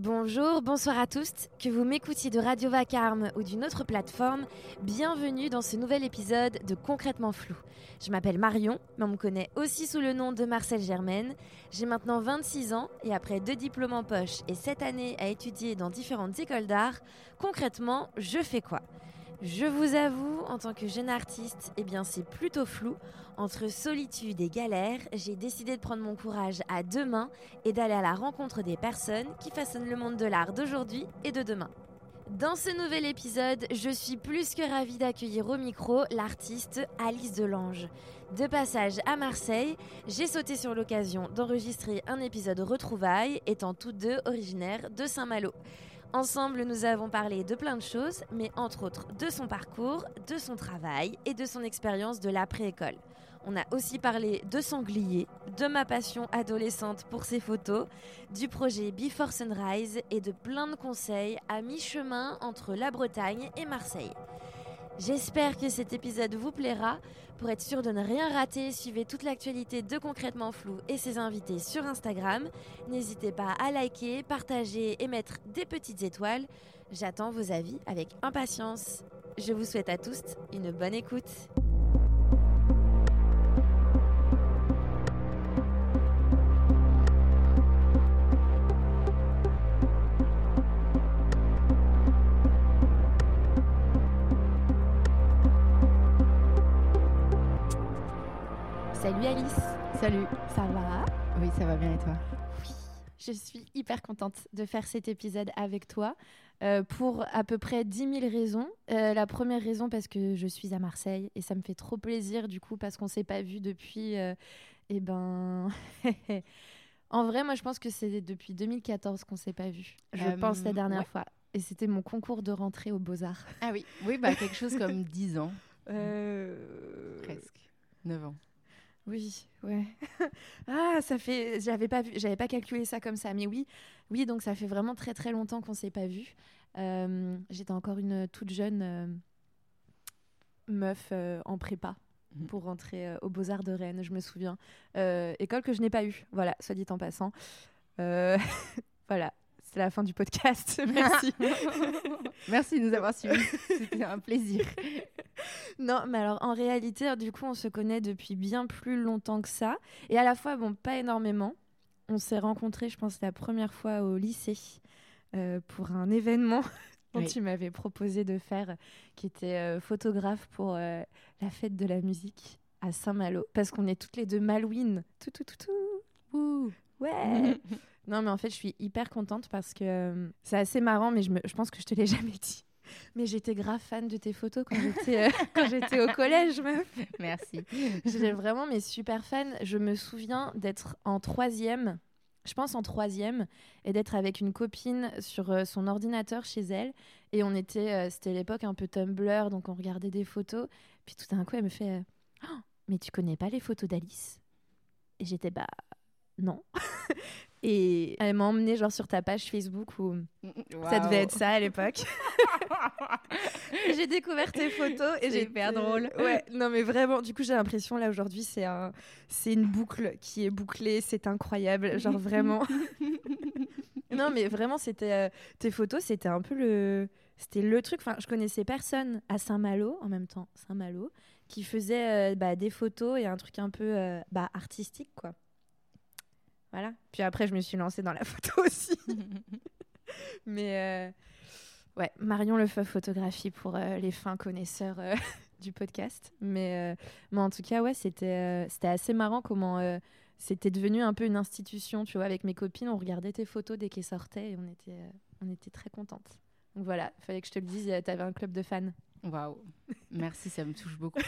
Bonjour, bonsoir à tous. Que vous m'écoutiez de Radio Vacarme ou d'une autre plateforme, bienvenue dans ce nouvel épisode de Concrètement Flou. Je m'appelle Marion, mais on me connaît aussi sous le nom de Marcel Germaine. J'ai maintenant 26 ans et après deux diplômes en poche et sept années à étudier dans différentes écoles d'art, concrètement, je fais quoi? Je vous avoue, en tant que jeune artiste, eh bien c'est plutôt flou. Entre solitude et galère, j'ai décidé de prendre mon courage à deux mains et d'aller à la rencontre des personnes qui façonnent le monde de l'art d'aujourd'hui et de demain. Dans ce nouvel épisode, je suis plus que ravie d'accueillir au micro l'artiste Alice Delange. De passage à Marseille, j'ai sauté sur l'occasion d'enregistrer un épisode retrouvailles, étant toutes deux originaires de Saint-Malo. Ensemble, nous avons parlé de plein de choses, mais entre autres de son parcours, de son travail et de son expérience de l'après-école. On a aussi parlé de sanglier, de ma passion adolescente pour ses photos, du projet Before Sunrise et de plein de conseils à mi-chemin entre la Bretagne et Marseille. J'espère que cet épisode vous plaira. Pour être sûr de ne rien rater, suivez toute l'actualité de Concrètement Flou et ses invités sur Instagram. N'hésitez pas à liker, partager et mettre des petites étoiles. J'attends vos avis avec impatience. Je vous souhaite à tous une bonne écoute. Salut Alice. Salut. Ça va? Oui, ça va bien et toi? Oui. Je suis hyper contente de faire cet épisode avec toi euh, pour à peu près 10 000 raisons. Euh, la première raison parce que je suis à Marseille et ça me fait trop plaisir du coup parce qu'on s'est pas vu depuis. et euh, eh ben. en vrai, moi je pense que c'est depuis 2014 qu'on s'est pas vu. Je pense la dernière fois. Et c'était mon concours de rentrée aux Beaux-Arts. Ah oui, oui bah, quelque chose comme 10 ans. Presque. 9 ans. Oui, ouais. ah, ça fait. J'avais pas vu, j'avais pas calculé ça comme ça, mais oui, oui. Donc ça fait vraiment très très longtemps qu'on s'est pas vu. Euh, j'étais encore une toute jeune euh, meuf euh, en prépa mhm. pour rentrer aux Beaux Arts de Rennes. Je me souviens. école que je n'ai pas eue. Voilà, soit dit en passant. voilà, c'est la fin du podcast. Merci. Merci de nous avoir suivis. C'était un plaisir. Non, mais alors en réalité, du coup, on se connaît depuis bien plus longtemps que ça. Et à la fois, bon, pas énormément. On s'est rencontrés, je pense, la première fois au lycée euh, pour un événement dont tu m'avais proposé de faire, qui était euh, photographe pour euh, la fête de la musique à Saint-Malo. Parce qu'on est toutes les deux Malouines. Tout, tout, tout, tout. Ouh. Ouais. Non, mais en fait, je suis hyper contente parce que euh, c'est assez marrant, mais je, je, pense que je te l'ai jamais dit. Mais j'étais grave fan de tes photos quand j'étais euh, quand j'étais au collège, meuf. Merci. J'étais vraiment mais super fan. Je me souviens d'être en troisième, je pense en troisième, et d'être avec une copine sur euh, son ordinateur chez elle. Et on était, c'était l'époque un peu Tumblr, donc on regardait des photos. Puis tout d'un coup, elle me fait, oh, mais tu connais pas les photos d'Alice? Et j'étais bah non. Et elle m'a emmené genre sur ta page Facebook où ça devait être ça à l'époque. j'ai découvert tes photos et j'ai hyper drôle. Ouais, non mais vraiment, du coup j'ai l'impression là aujourd'hui c'est un, c'est une boucle qui est bouclée, c'est incroyable, genre vraiment. non mais vraiment c'était euh, tes photos, c'était un peu le, c'était le truc. Enfin, je connaissais personne à Saint-Malo en même temps, Saint-Malo, qui faisait euh, bah, des photos et un truc un peu euh, bah, artistique quoi. Voilà. Puis après, je me suis lancée dans la photo aussi. Mais euh, ouais, Marion Lefeuve photographie pour euh, les fins connaisseurs euh, du podcast. Mais, mais en tout cas, ouais, c'était c'était assez marrant comment c'était devenu un peu une institution. Tu vois, avec mes copines, on regardait tes photos dès qu'elles sortaient et on était, on était très contentes. Donc voilà, il fallait que je te le dise, tu avais un club de fans. Waouh, merci, ça me touche beaucoup.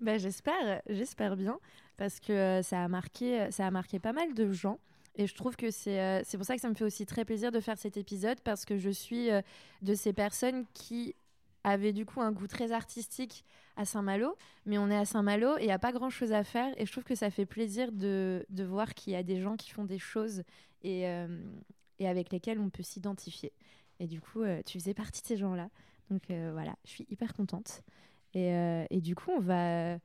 ben, j'espère, j'espère bien, parce que euh, ça a marqué, ça a marqué pas mal de gens. Et je trouve que c'est euh, pour ça que ça me fait aussi très plaisir de faire cet épisode, parce que je suis euh, de ces personnes qui avaient du coup un goût très artistique à Saint-Malo, mais on est à Saint-Malo et il n'y a pas grand-chose à faire. Et je trouve que ça fait plaisir de, de voir qu'il y a des gens qui font des choses et, et avec lesquels on peut s'identifier. Et du coup, tu faisais partie de ces gens-là. Donc euh, voilà, je suis hyper contente. Et, euh, et, du coup, on va.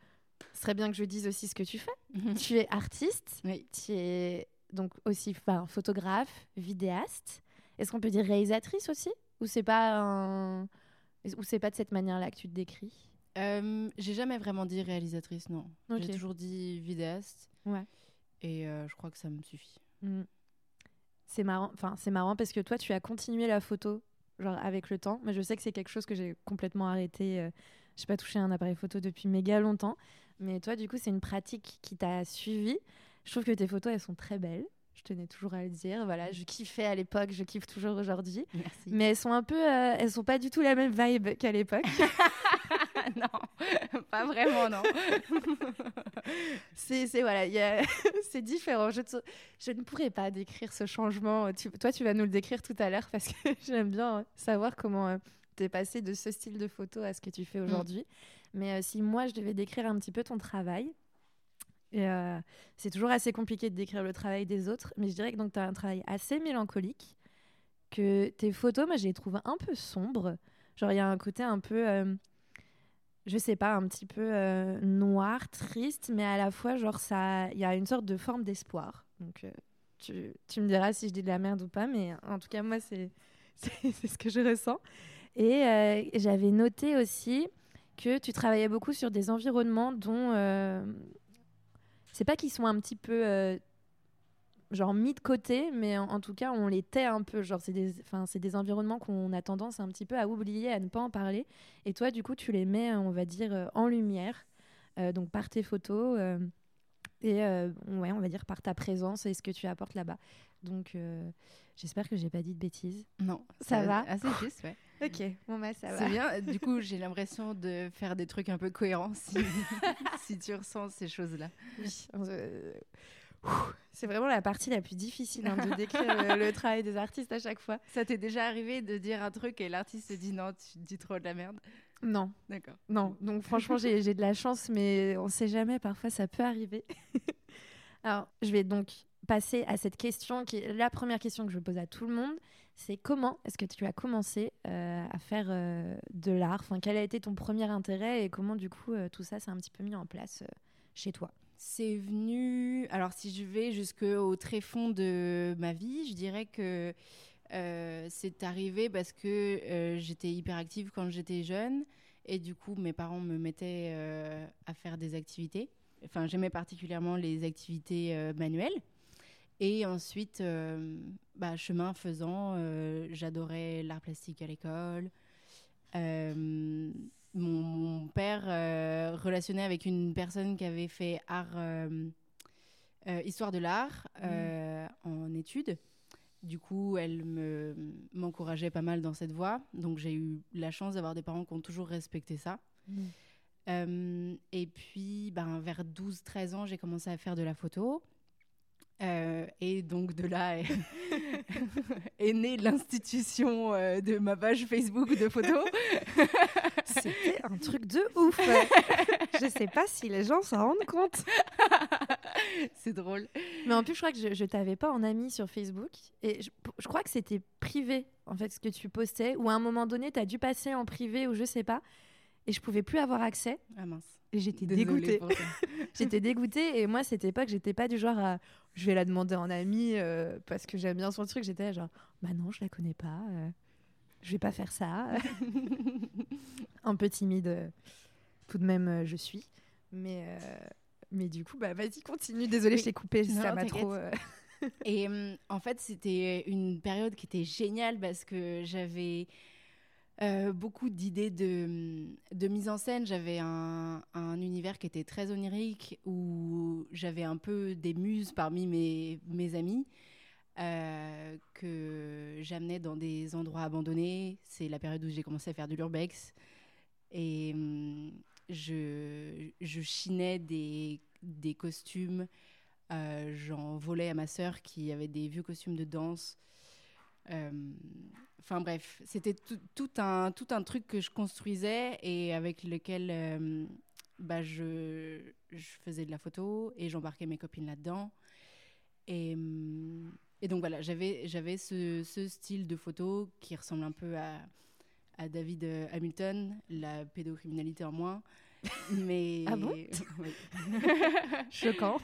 Ce serait bien que je dise aussi ce que tu fais. Mhm. tu es artiste, oui. tu es donc aussi photographe, vidéaste. Est-ce qu'on peut dire réalisatrice aussi? Ou c'est pas un... Ou c'est pas de cette manière-là que tu te décris? Euh, J'ai jamais vraiment dit réalisatrice, non. J'ai toujours dit vidéaste. Ouais. Et euh, je crois que ça me suffit. Mm. C'est marrant. Enfin, c'est marrant parce que toi, tu as continué la photo, genre avec le temps. Mais je sais que c'est quelque chose que j'ai complètement arrêté. Euh, j'ai pas touché un appareil photo depuis méga longtemps. Mais toi, du coup, c'est une pratique qui t'a suivi. Je trouve que tes photos, elles sont très belles. Je tenais toujours à le dire. Voilà, je kiffais à l'époque, je kiffe toujours aujourd'hui. Mais elles sont un peu, euh, elles sont pas du tout la même vibe qu'à l'époque. non, pas vraiment, non. c'est, voilà, c'est différent. Je, je ne pourrais pas décrire ce changement. toi, tu vas nous le décrire tout à l'heure parce que j'aime bien savoir comment euh, tu es passé de ce style de photo à ce que tu fais mm. aujourd'hui. Mais euh, si moi, je devais décrire un petit peu ton travail, euh, c'est toujours assez compliqué de décrire le travail des autres, mais je dirais que tu as un travail assez mélancolique, que tes photos, moi, je les trouve un peu sombres. Genre, il y a un côté un peu, euh, je sais pas, un petit peu euh, noir, triste, mais à la fois, genre, il y a une sorte de forme d'espoir. Donc, tu, tu, me diras si je dis de la merde ou pas, mais en tout cas, moi, c'est ce que je ressens. Et j'avais noté aussi que tu travaillais beaucoup sur des environnements dont c'est pas qu'ils sont un petit peu euh, genre mis de côté, mais en, tout cas on les tait un peu. Genre c'est des, c'est des environnements qu'on a tendance un petit peu à oublier, à ne pas en parler. Et toi du coup tu les mets, on va dire, euh, en lumière, euh, donc par tes photos et ouais on va dire par ta présence et ce que tu apportes là-bas. Donc j'espère que j'ai pas dit de bêtises. Non, ça, va. Assez juste, ouais. Ok, bon bah ça va. C'est bien. Du coup, j'ai l'impression de faire des trucs un peu cohérents si, si tu ressens ces choses-là. Oui. C'est vraiment la partie la plus difficile hein, de décrire le, travail des artistes à chaque fois. Ça t'est déjà arrivé de dire un truc et l'artiste se dit non, tu dis trop de la merde? Non. D'accord. Non, donc franchement, j'ai de la chance, mais on sait jamais, parfois ça peut arriver. Alors, je vais donc passer à cette question qui est la première question que je pose à tout le monde c'est comment est-ce que tu as commencé euh, à faire euh, de l'art? Enfin, Quel a été ton premier intérêt et comment du coup euh, tout ça s'est un petit peu mis en place chez toi? C'est venu, alors si je vais jusqu'au très fond de ma vie, je dirais que c'est arrivé parce que j'étais hyper active quand j'étais jeune et du coup mes parents me mettaient à faire des activités. Enfin j'aimais particulièrement les activités manuelles. Et ensuite, euh, bah, chemin faisant, euh, j'adorais l'art plastique à l'école. Euh, mon, père relationnait avec une personne qui avait fait art, histoire de l'art mmh. en études. Du coup, elle me, m'encourageait pas mal dans cette voie. Donc, j'ai eu la chance d'avoir des parents qui ont toujours respecté ça. Mmh. et puis, ben, vers 12-13 ans, j'ai commencé à faire de la photo. Euh, et donc de là est, née l'institution euh, de ma page Facebook de photos. C'était un truc de ouf. je sais pas si les gens s'en rendent compte. C'est drôle. Mais en plus, je crois que je, je t'avais pas en ami sur Facebook. Et je, je crois que c'était privé, en fait, ce que tu postais. Ou à un moment donné, tu as dû passer en privé ou je sais pas. Et je pouvais plus avoir accès. Ah mince. Et j'étais dégoûtée. j'étais dégoûtée. Et moi, cette époque, j'étais pas du genre à je vais la demander en ami euh, parce que j'aime bien son truc. J'étais genre, bah non, je la connais pas. Euh, je vais pas faire ça. un peu timide, euh, tout de même, je suis. Mais, mais du coup, bah vas-y, continue. Désolée, je t'ai coupé. ça m'a trop. Et en fait, c'était une période qui était géniale parce que j'avais euh, beaucoup d'idées de, de, mise en scène. J'avais un, un, univers qui était très onirique, où j'avais un peu des muses parmi mes, mes amis, euh, que j'amenais dans des endroits abandonnés. C'est la période où j'ai commencé à faire du l'urbex. Et hum, je, chinais des, des costumes. Euh, j'en volais à ma sœur qui avait des vieux costumes de danse. Enfin bref, c'était tout, un, tout un truc que je construisais et avec lequel euh, bah, je, je, faisais de la photo et j'embarquais mes copines là-dedans. Et, et, donc voilà, j'avais, ce, ce, style de photo qui ressemble un peu à, à David Hamilton, la pédocriminalité en moins. Mais Ah bon? Choquant.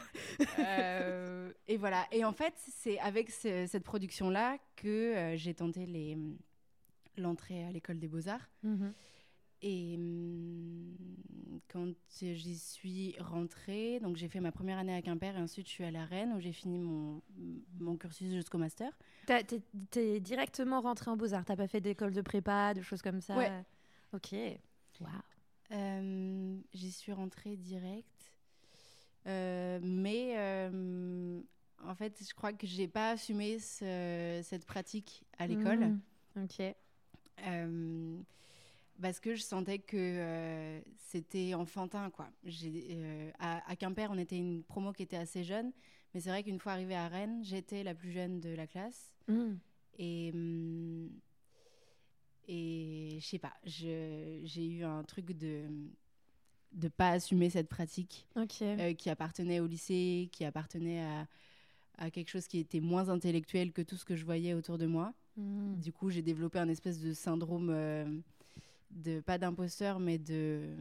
Euh, et voilà. Et en fait, c'est avec ce- cette production-là que euh, j'ai tenté les- l'entrée à l'école des beaux-arts. Mhm. Et hum, quand j'y suis rentrée, donc j'ai fait ma première année à Quimper et ensuite je suis à Rennes où j'ai fini mon, mon cursus jusqu'au master. T'as- T'es t'es directement rentré en Beaux-Arts, t'as pas fait d'école de prépa, de choses comme ça? Ouais. Ok. Waouh. Euh, J'y suis rentrée direct. Euh, mais euh, en fait, je crois que j'ai pas assumé ce- cette pratique à l'école. Mhm. Ok. Euh, parce que je sentais que euh, c'était enfantin, quoi. Euh, à, à Quimper, on était une promo qui était assez jeune, mais c'est vrai qu'une fois arrivée à Rennes, j'étais la plus jeune de la classe. Mhm. Et, hum, et je sais pas, j'ai eu un truc de de pas assumer cette pratique euh, qui appartenait au lycée, qui appartenait à, à quelque chose qui était moins intellectuel que tout ce que je voyais autour de moi. Mhm. Du coup, j'ai développé un espèce de syndrome euh, de pas d'imposteur, mais de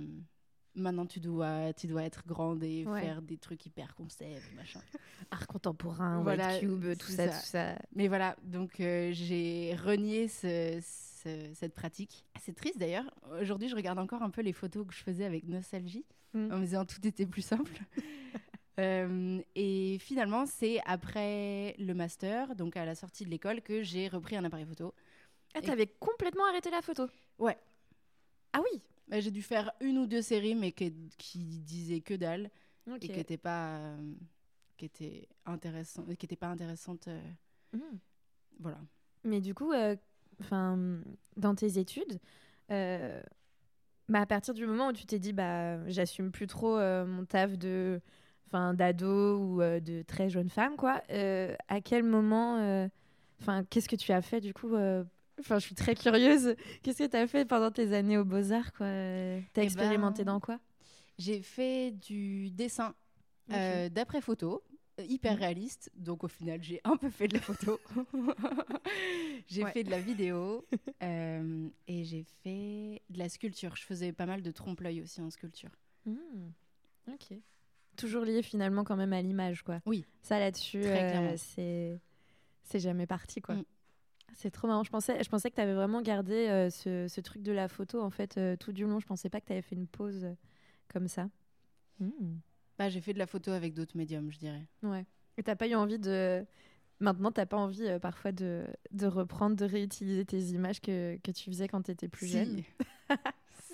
maintenant tu dois tu dois être grande et Ouais. faire des trucs hyper concept machin. Art contemporain, Voilà, Cube, tout ça, ça. tout ça. Mais voilà, donc euh, j'ai renié ce- ce- cette pratique. C'est triste d'ailleurs. Aujourd'hui, je regarde encore un peu les photos que je faisais avec nostalgie, Mm. en me disant tout était plus simple. Euh, et finalement, c'est après le master, donc à la sortie de l'école, que j'ai repris un appareil photo. Ah, t'avais complètement arrêté la photo? Ouais. Ah oui Bah, j'ai dû faire une ou deux séries, mais qui, qui disaient que dalle et qui n'étaient pas, euh, qui qui pas intéressantes. euh, Mhm. voilà. Mais du coup, enfin, dans tes études, euh, bah, à partir du moment où tu t'es dit, bah, j'assume plus trop euh, mon taf de, enfin, d'ado ou euh, de très jeune femme, quoi. à quel moment, enfin, qu'est-ce que tu as fait du coup Enfin, je suis très curieuse. Qu'est-ce que tu as fait pendant tes années aux Beaux Arts, quoi T'as Eh expérimenté ben, dans quoi? J'ai fait du dessin d'après photo, hyper Mhm. réaliste. Donc au final, j'ai un peu fait de la photo. j'ai Ouais. fait de la vidéo euh, et j'ai fait de la sculpture. Je faisais pas mal de trompe-l'œil aussi en sculpture. Hmm, Ok. Toujours lié finalement quand même à l'image, quoi. Oui. Ça là-dessus, euh, c'est c'est jamais parti, quoi. Mm. C'est trop marrant. Je pensais, je pensais que tu avais vraiment gardé euh, ce, ce truc de la photo en fait euh, tout du long. Je pensais pas que tu avais fait une pause euh, comme ça. Bah, j'ai fait de la photo avec d'autres médiums, je dirais. Ouais. Et t'as pas eu envie de. Maintenant, t'as pas envie euh, parfois de, de reprendre, de réutiliser tes images que, que tu faisais quand tu étais plus si. jeune?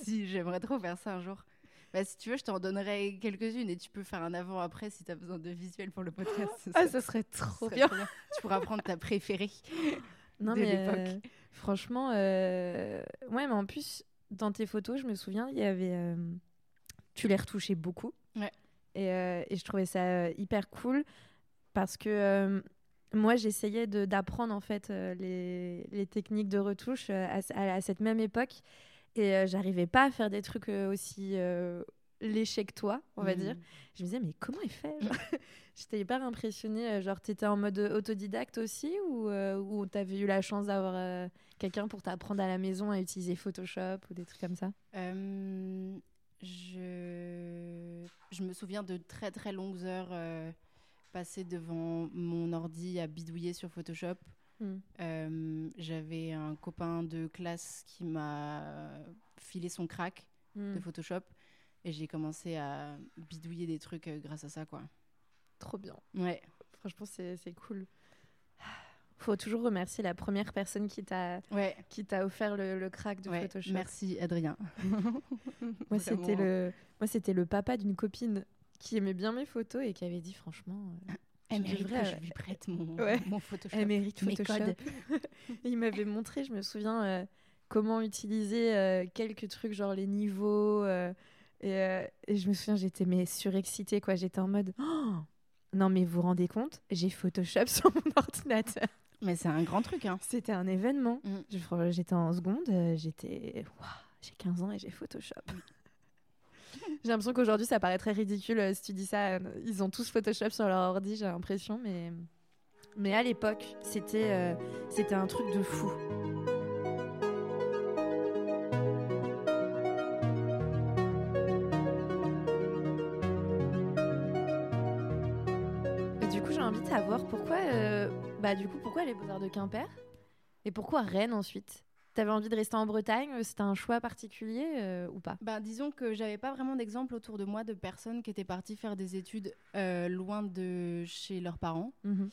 Si, j'aimerais trop faire ça un jour. Bah, si tu veux, je t'en donnerai quelques-unes et tu peux faire un avant-après si tu as besoin de visuels pour le podcast. Ce Ah, ça serait trop bien. trop bien. Tu pourras prendre ta préférée. Non, de mais l'époque. euh, franchement, euh, ouais, mais en plus, dans tes photos, je me souviens, il y avait. euh, Tu les retouchais beaucoup. Ouais. Et, euh, et je trouvais ça euh, hyper cool parce que euh, moi, j'essayais d'apprendre en fait les, les techniques de retouche à, ce- à- à cette même époque. Et euh, j'arrivais pas à faire des trucs aussi euh, léchés que toi, on va Mhm. dire. Je me disais, mais comment il fait J'étais hyper impressionnée. Genre, t'étais en mode autodidacte aussi ou, euh, ou t'avais eu la chance d'avoir quelqu'un pour t'apprendre à la maison à utiliser Photoshop ou des trucs comme ça? Je... je me souviens de très très longues heures euh, passées devant mon ordi à bidouiller sur Photoshop. Hmm. Euh, J'avais un copain de classe qui m'a filé son crack Hmm. de Photoshop et j'ai commencé à bidouiller des trucs euh, grâce à ça quoi. Trop bien. Ouais. Franchement, c'est cool. Faut toujours remercier la première personne qui t'a Ouais. qui t'a offert le, le crack de ouais. Photoshop. Merci Adrien. Moi, c'était le moi c'était le papa d'une copine qui aimait bien mes photos et qui avait dit franchement euh, Elle mérite devrais, que je euh, lui prête mon, Ouais. mon Photoshop. Elle mérite mes Photoshop. codes. Et il m'avait montré, je me souviens, euh, comment utiliser euh, quelques trucs, genre les niveaux. euh, et, euh, et je me souviens, j'étais mais surexcitée, quoi. J'étais en mode, Oh non mais vous vous rendez compte, j'ai Photoshop sur mon ordinateur. Mais c'est un grand truc. Hein. C'était un événement. Mm. J'étais en seconde, euh, j'étais. J'ai 15 ans et j'ai Photoshop. Mm. j'ai l'impression qu'aujourd'hui, ça paraît très ridicule euh, si tu dis ça. Euh, ils ont tous Photoshop sur leur ordi, j'ai l'impression, mais. Mais à l'époque, c'était c'était un truc de fou. Du coup, j'ai envie de savoir pourquoi bah, du coup, pourquoi les Beaux-Arts de Quimper? Et pourquoi Rennes ensuite? T'avais envie de rester en Bretagne? C'était un choix particulier euh, ou pas? Ben, disons que j'avais pas vraiment d'exemple autour de moi de personnes qui étaient parties faire des études euh, loin de chez leurs parents. Mhm.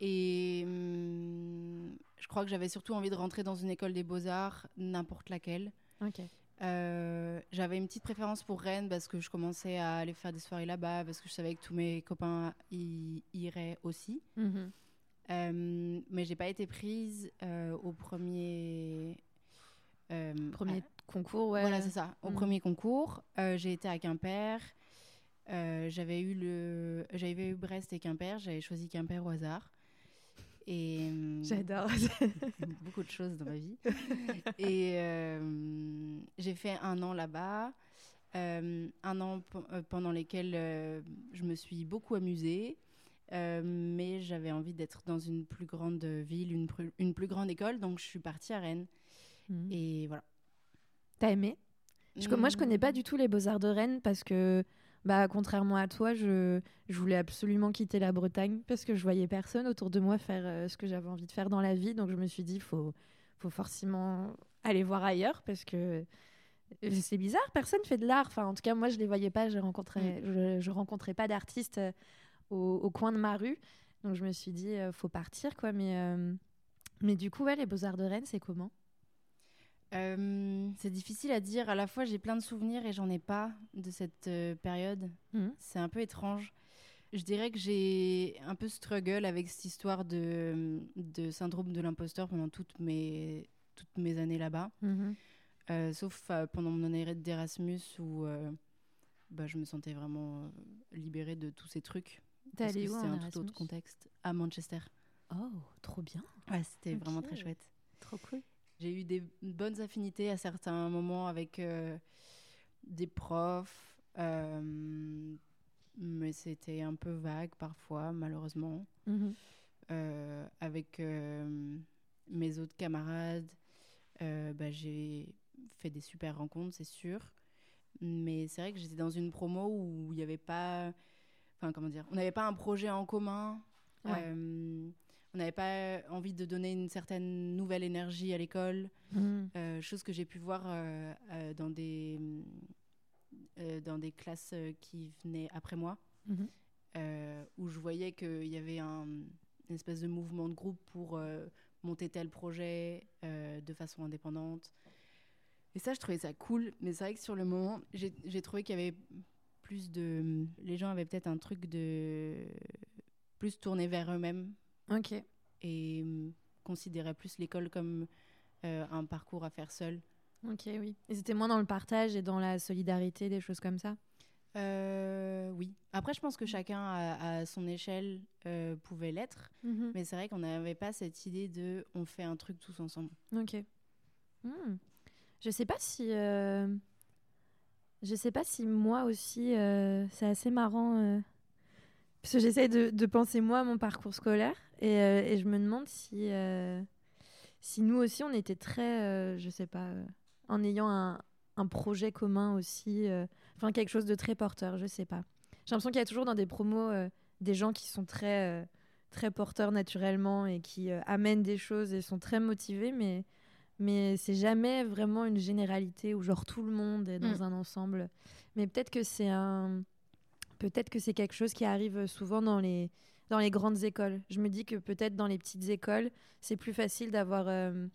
Et hum, je crois que j'avais surtout envie de rentrer dans une école des beaux-arts, n'importe laquelle. Euh, j'avais une petite préférence pour Rennes parce que je commençais à aller faire des soirées là-bas, parce que je savais que tous mes copains y iraient aussi. Mhm. Euh, mais j'ai pas été prise euh, au premier. euh, Premier concours, ouais. Voilà, c'est ça. Au Mm. premier concours, euh, j'ai été à Quimper. J'avais eu le, j'avais eu Brest et Quimper. J'avais choisi Quimper au hasard. Et J'adore. beaucoup de choses dans ma vie. et j'ai fait un an là-bas. Un an pe- pendant lesquels je me suis beaucoup amusée. Euh, mais j'avais envie d'être dans une plus grande ville, une, plus grande école, donc je suis partie à Rennes. Mhm. Et voilà. T'as aimé? Je Moi, je connais pas Mm. du tout les Beaux-Arts de Rennes parce que, bah, contrairement à toi, je, je voulais absolument quitter la Bretagne parce que je voyais personne autour de moi faire euh, ce que j'avais envie de faire dans la vie. Donc, je me suis dit, faut, faut forcément aller voir ailleurs parce que euh, c'est bizarre, personne fait de l'art. Enfin, en tout cas, moi, je les voyais pas. Je rencontrais, je, je rencontrais pas d'artistes au, au coin de ma rue. Donc, je me suis dit, euh, faut partir, quoi. Mais, euh, mais du coup, ouais, les Beaux-Arts de Rennes, c'est comment? Euh, c'est difficile à dire. À la fois, j'ai plein de souvenirs et j'en ai pas de cette euh, période. Mhm. C'est un peu étrange. Je dirais que j'ai un peu struggle avec cette histoire de, de syndrome de l'imposteur pendant toutes mes, toutes mes années là-bas. Euh, sauf pendant mon année d'Erasmus où bah, je me sentais vraiment libérée de tous ces trucs. T'es allée où c'était un tout autre contexte. À Manchester. Oh, trop bien. Ouais, c'était vraiment très chouette. Trop cool. J'ai eu des bonnes affinités à certains moments avec euh, des profs, euh, mais c'était un peu vague parfois, malheureusement. Mhm. Euh, avec mes autres camarades, bah, j'ai fait des super rencontres, c'est sûr. Mais c'est vrai que j'étais dans une promo où il n'y avait pas. Enfin, comment dire On n'avait pas un projet en commun. Ouais. Euh, on n'avait pas envie de donner une certaine nouvelle énergie à l'école. Mhm. Euh, chose que j'ai pu voir euh, dans, des, euh, dans des classes euh, qui venaient après moi, Mhm. euh, où je voyais qu'il y avait un, une espèce de mouvement de groupe pour monter tel projet de façon indépendante. Et ça, je trouvais ça cool. Mais c'est vrai que sur le moment, j'ai trouvé qu'il y avait plus de... Les gens avaient peut-être un truc de... plus tourné vers eux-mêmes Ok. et hum, considéraient plus l'école comme euh, un parcours à faire seul. Ok, oui. Ils étaient moins dans le partage et dans la solidarité, des choses comme ça? Euh, oui. Après, je pense que chacun à, à son échelle euh, pouvait l'être, mais c'est vrai qu'on n'avait pas cette idée de on fait un truc tous ensemble. Ok. Hmm. Je sais pas si. Je sais pas si moi aussi. euh, C'est assez marrant. euh, Parce que j'essaye de, penser moi à mon parcours scolaire. Et, euh, et je me demande si. Si nous aussi, on était très. Je sais pas. En ayant un, un projet commun aussi. Enfin, quelque chose de très porteur. Je sais pas. J'ai l'impression qu'il y a toujours dans des promos des gens qui sont très. très porteurs naturellement et qui amènent des choses et sont très motivés, mais, mais c'est jamais vraiment une généralité où genre tout le monde est dans Mm. un ensemble. Mais peut-être que c'est un, peut-être que c'est quelque chose qui arrive souvent dans les dans les grandes écoles. Je me dis que peut-être dans les petites écoles, c'est plus facile d'avoir euh,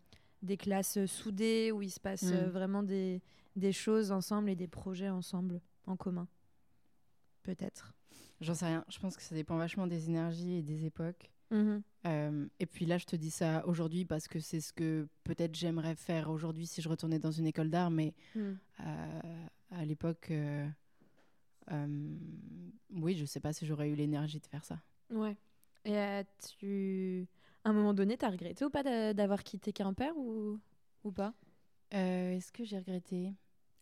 des classes soudées où il se passe Mm. euh, vraiment des, des choses ensemble et des projets ensemble en commun. Peut-être. J'en sais rien. Je pense que ça dépend vachement des énergies et des époques. Mhm. Euh, et puis là, je te dis ça aujourd'hui parce que c'est ce que peut-être j'aimerais faire aujourd'hui si je retournais dans une école d'art, mais Mm. euh, à l'époque, euh, oui, je sais pas si j'aurais eu l'énergie de faire ça. Ouais. Et tu... à un moment donné, t'as regretté ou pas d'a- d'avoir quitté Quimper ou, ou pas? Est-ce que j'ai regretté?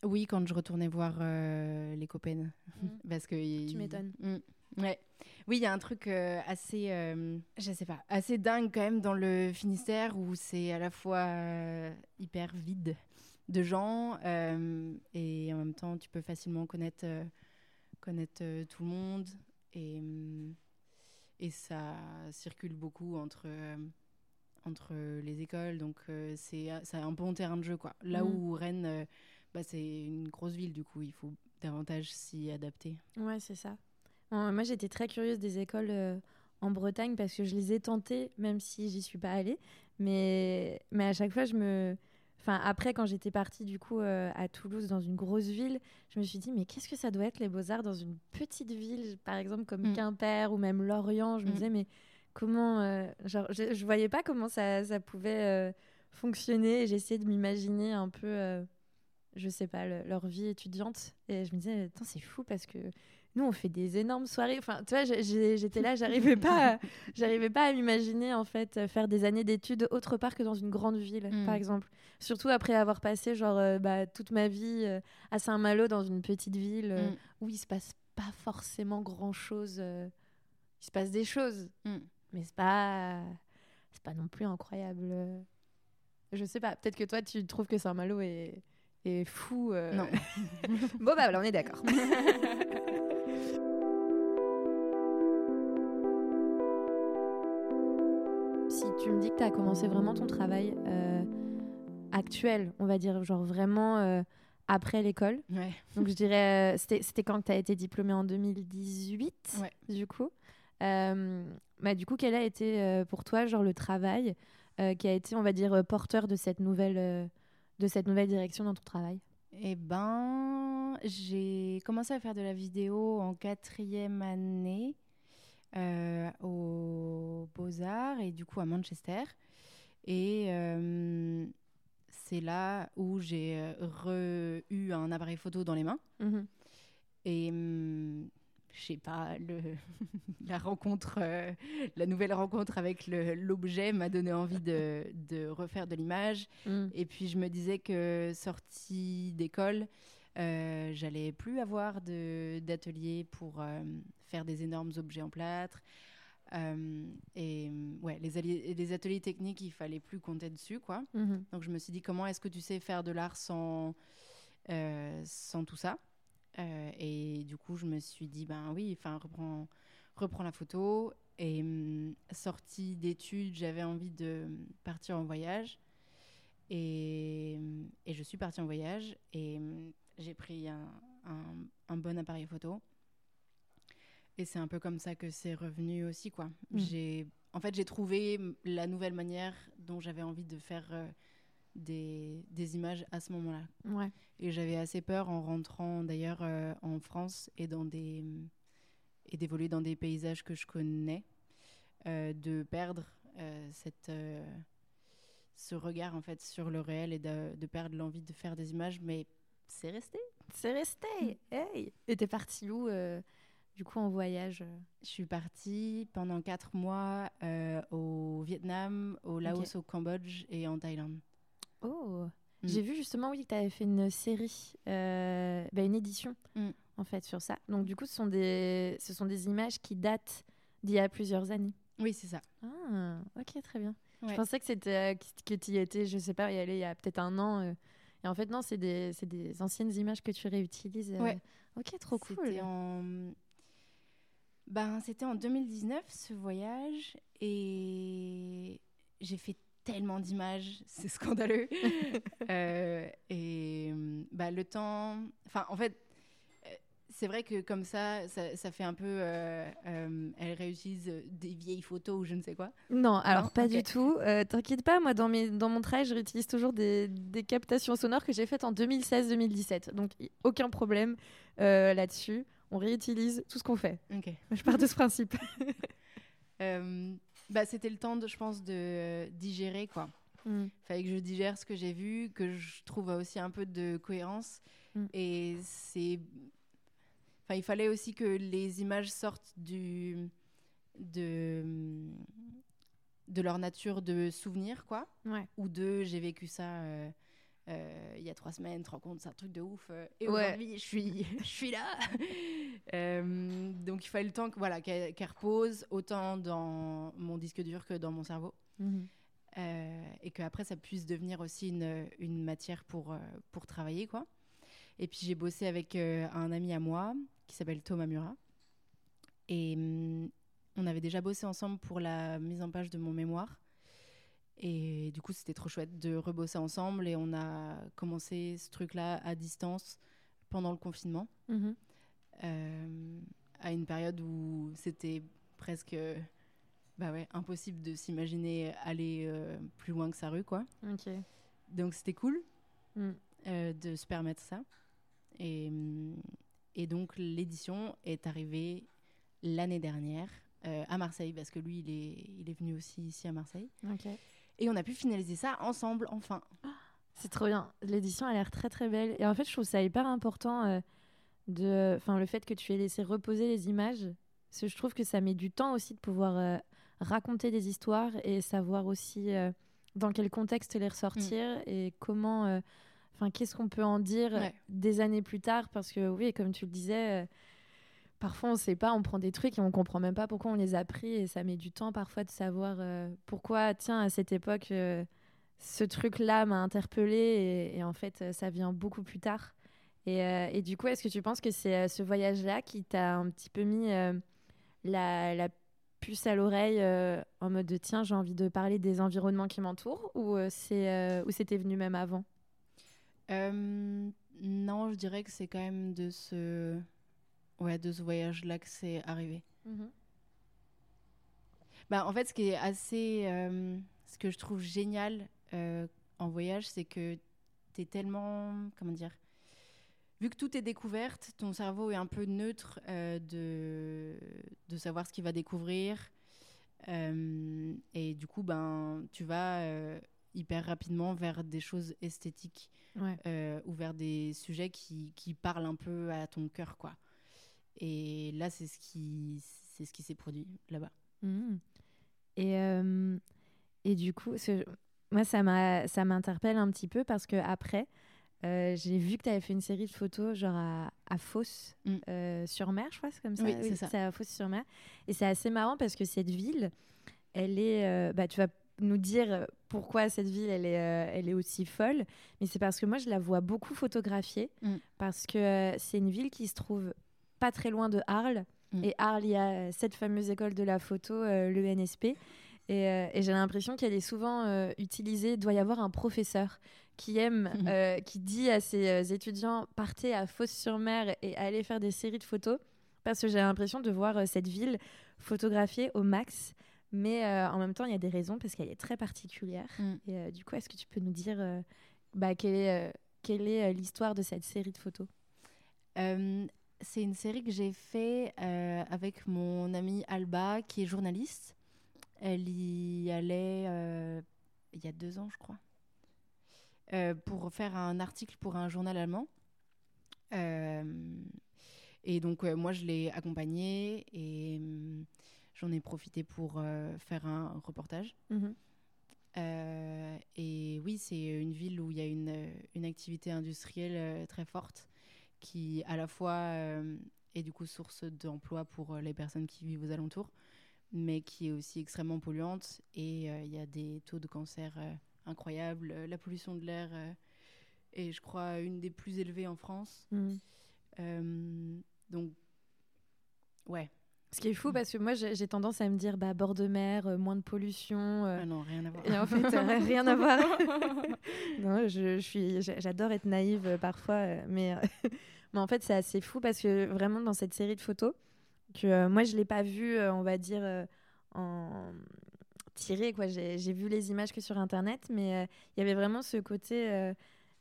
Oui, quand je retournais voir les copaines. Parce que Tu m'étonnes. Ouais. Oui, il y a un truc euh, assez, euh, je sais pas, assez dingue quand même dans le Finistère où c'est à la fois euh, hyper vide de gens euh, et en même temps tu peux facilement connaître, connaître tout le monde et, et ça circule beaucoup entre, entre les écoles. Donc, euh, c'est un bon terrain de jeu. Quoi. Là Mm. où Rennes, euh, bah, c'est une grosse ville, du coup, il faut davantage s'y adapter. Ouais, c'est ça. Moi, j'étais très curieuse des écoles euh, en Bretagne parce que je les ai tentées, même si j'y suis pas allée. Mais, mais à chaque fois, je me. Enfin, après, quand j'étais partie du coup euh, à Toulouse, dans une grosse ville, je me suis dit, mais qu'est-ce que ça doit être les beaux-arts dans une petite ville, par exemple comme Mm. Quimper ou même Lorient? Je me Mm. disais, mais comment. euh, genre, je, je voyais pas comment ça, ça pouvait fonctionner et j'essayais de m'imaginer un peu. je sais pas, le- leur vie étudiante. Et je me disais, attends, c'est fou parce que nous, on fait des énormes soirées. Enfin, tu vois, j'étais là, j'arrivais pas, j'arrivais pas à m'imaginer en fait euh, faire des années d'études autre part que dans une grande ville, Mm. par exemple. Surtout après avoir passé genre euh, bah, toute ma vie euh, à Saint-Malo dans une petite ville euh, Mm. où il se passe pas forcément grand chose. il se passe des choses, Mm. mais c'est pas, c'est pas non plus incroyable. Je sais pas. Peut-être que toi, tu trouves que Saint-Malo est, est fou. Non. bon bah voilà, on est d'accord. tu me dis que tu as commencé vraiment ton travail euh, actuel, on va dire, genre vraiment euh, après l'école, Ouais. donc je dirais, euh, c'était quand que tu as été diplômée? En 2018, Ouais. du coup. Bah, du coup, quel a été pour toi, genre le travail qui a été, on va dire, porteur de cette nouvelle, de cette nouvelle direction dans ton travail? Eh ben, j'ai commencé à faire de la vidéo en quatrième année aux Beaux-Arts et du coup à Manchester. Et euh, c'est là où j'ai euh, eu un appareil photo dans les mains. Et hum, je sais pas, le, la rencontre, euh, la nouvelle rencontre avec l'objet m'a donné envie de, de refaire de l'image. Mm. Et puis je me disais que sortie d'école, euh, j'allais plus avoir d'atelier pour euh, faire des énormes objets en plâtre. Euh, et hum, ouais, les, alliés- les ateliers techniques, il fallait plus compter dessus, quoi. Mhm. Donc je me suis dit comment est-ce que tu sais faire de l'art sans, euh, sans tout ça? Euh, Et du coup je me suis dit ben oui, enfin reprends, reprends la photo. Et hum, sortie d'études, j'avais envie de partir en voyage. Et, et je suis partie en voyage et j'ai pris un, un- un bon appareil photo. Et c'est un peu comme ça que c'est revenu aussi, quoi. Mm. J'ai, en fait, j'ai trouvé la nouvelle manière dont j'avais envie de faire euh, des, des images à ce moment-là. Ouais. Et j'avais assez peur en rentrant d'ailleurs euh, en France et dans des et d'évoluer dans des paysages que je connais, euh, de perdre cette ce regard en fait sur le réel et de, de perdre l'envie de faire des images, mais c'est resté. C'est resté. Hey. Et t'es partie où, du coup, en voyage euh Je suis partie pendant quatre mois euh, au Vietnam, au Laos, au Cambodge et en Thaïlande. Oh. Mm. J'ai vu justement, oui, que tu avais fait une série, euh, bah, une édition, Mm. en fait, sur ça. Donc, du coup, ce sont des, ce sont des images qui datent d'il y a plusieurs années. Oui, c'est ça. Ah, ok, très bien. Je pensais que c'était euh, que tu y étais, je sais pas, y aller il y a peut-être un an. euh, et en fait, non, c'est des, des anciennes images que tu réutilises. Ouais. Ok, trop cool. C'était en... Ben, c'était en 2019 ce voyage et j'ai fait tellement d'images, c'est scandaleux. Euh, et bah, le temps, enfin en fait, euh, c'est vrai que comme ça, ça, ça fait un peu, euh, euh, elle réutilise des vieilles photos ou je ne sais quoi. Non, alors Non pas du tout. Euh, T'inquiète pas, moi dans, mes, dans mon travail, je réutilise toujours des, des captations sonores que j'ai faites en 2016-2017. Donc aucun problème là-dessus. On réutilise tout ce qu'on fait. Ok. Je pars de ce principe. Euh, bah, c'était le temps, de, je pense, de digérer quoi. Mm. fallait que je digère ce que j'ai vu, que je trouve aussi un peu de cohérence. Mm. Et c'est. Enfin, il fallait aussi que les images sortent du. de. de leur nature de souvenir, quoi. Ouais. Ou de j'ai vécu ça. euh, euh, il y a trois semaines, tu te rends compte, c'est un truc de ouf. euh, et Ouais. aujourd'hui, je suis, je suis là. Euh, donc, il fallait le temps que, voilà, qu'elle repose autant dans mon disque dur que dans mon cerveau Mhm. et qu'après ça puisse devenir aussi une, une matière pour, pour travailler quoi. Et puis j'ai bossé avec un ami à moi qui s'appelle Thomas Murat et hum, on avait déjà bossé ensemble pour la mise en page de mon mémoire. Et du coup, c'était trop chouette de rebosser ensemble. Et on a commencé ce truc-là à distance pendant le confinement, Mhm. euh, à une période où c'était presque bah ouais, impossible de s'imaginer aller euh, plus loin que sa rue. quoi. Donc c'était cool Mm. euh, de se permettre ça. Et, et donc l'édition est arrivée l'année dernière à Marseille, parce que lui, il est, il est venu aussi ici à Marseille. Et on a pu finaliser ça ensemble, enfin. C'est trop bien. L'édition a l'air très très belle. Et en fait, je trouve ça hyper important euh, de, enfin, le fait que tu aies laissé reposer les images. Parce que je trouve que ça met du temps aussi de pouvoir euh, raconter des histoires et savoir aussi euh, dans quel contexte les ressortir et comment, enfin, qu'est-ce qu'on peut en dire Ouais. des années plus tard. Parce que oui, comme tu le disais. Parfois, on sait pas, on prend des trucs et on comprend même pas pourquoi on les a pris et ça met du temps parfois de savoir euh, pourquoi, tiens, à cette époque, euh, ce truc-là m'a interpellé et, en fait, euh, ça vient beaucoup plus tard. Et, du coup, est-ce que tu penses que c'est ce voyage-là qui t'a un petit peu mis la, puce à l'oreille en mode de tiens, j'ai envie de parler des environnements qui m'entourent ou c'est c'était venu même avant? Non, je dirais que c'est quand même de ce, ouais, de ce voyage-là que c'est arrivé. Bah, en fait, ce qui est assez. euh, ce que je trouve génial euh, en voyage, c'est que tu es tellement. Comment dire Vu que tout est découverte, ton cerveau est un peu neutre euh, de, de savoir ce qu'il va découvrir. Et du coup, ben, tu vas hyper rapidement vers des choses esthétiques Ouais. ou vers des sujets qui, qui parlent un peu à ton cœur, quoi. Et là, c'est ce qui, c'est ce qui s'est produit là-bas. Mhm. Et, euh, et du coup, ce- moi, ça m'a- ça m'interpelle un petit peu parce que après, euh, j'ai vu que tu avais fait une série de photos genre à, à Fos Mm. euh, sur mer, je crois, c'est comme ça. Oui, c'est ça. À Fos sur mer. Et c'est assez marrant parce que cette ville, elle est. bah, tu vas nous dire pourquoi cette ville, elle est, euh, elle est aussi folle. Mais c'est parce que moi, je la vois beaucoup photographiée Mm. parce que euh, c'est une ville qui se trouve pas très loin de Arles. Mm. Et Arles, il y a euh, cette fameuse école de la photo, euh, l'ENSP. Et, euh, et j'ai l'impression qu'elle est souvent euh, utilisée. Il doit y avoir un professeur qui aime, qui dit à ses étudiants partez à Fos-sur-Mer et allez faire des séries de photos. Parce que j'ai l'impression de voir cette ville photographiée au max. Mais en même temps, il y a des raisons parce qu'elle est très particulière. Mm. Et du coup, est-ce que tu peux nous dire bah, quelle est, l'histoire de cette série de photos? C'est une série que j'ai fait euh, avec mon amie Alba, qui est journaliste. Elle y allait euh, il y a deux ans, je crois, euh, pour faire un article pour un journal allemand. Et donc, moi, je l'ai accompagnée et hum, j'en ai profité pour faire un reportage. Euh, et oui, c'est une ville où il y a une, une activité industrielle très forte qui, à la fois, euh, est du coup source d'emploi pour euh, les personnes qui vivent aux alentours, mais qui est aussi extrêmement polluante. Et euh, il y a des taux de cancer euh, incroyables. La pollution de l'air est, je crois, une des plus élevées en France. Euh, donc, ouais. Ce qui est fou parce que moi j'ai tendance à me dire bah, bord de mer, euh, moins de pollution. euh, Ah non, rien à voir. Et en fait, euh, rien à voir. non, je, je suis, j'a- j'adore être naïve parfois, mais, mais en fait, c'est assez fou parce que vraiment dans cette série de photos, que moi je l'ai pas vue, on va dire en tirée quoi. J'ai vu les images que sur internet, mais il y avait vraiment ce côté.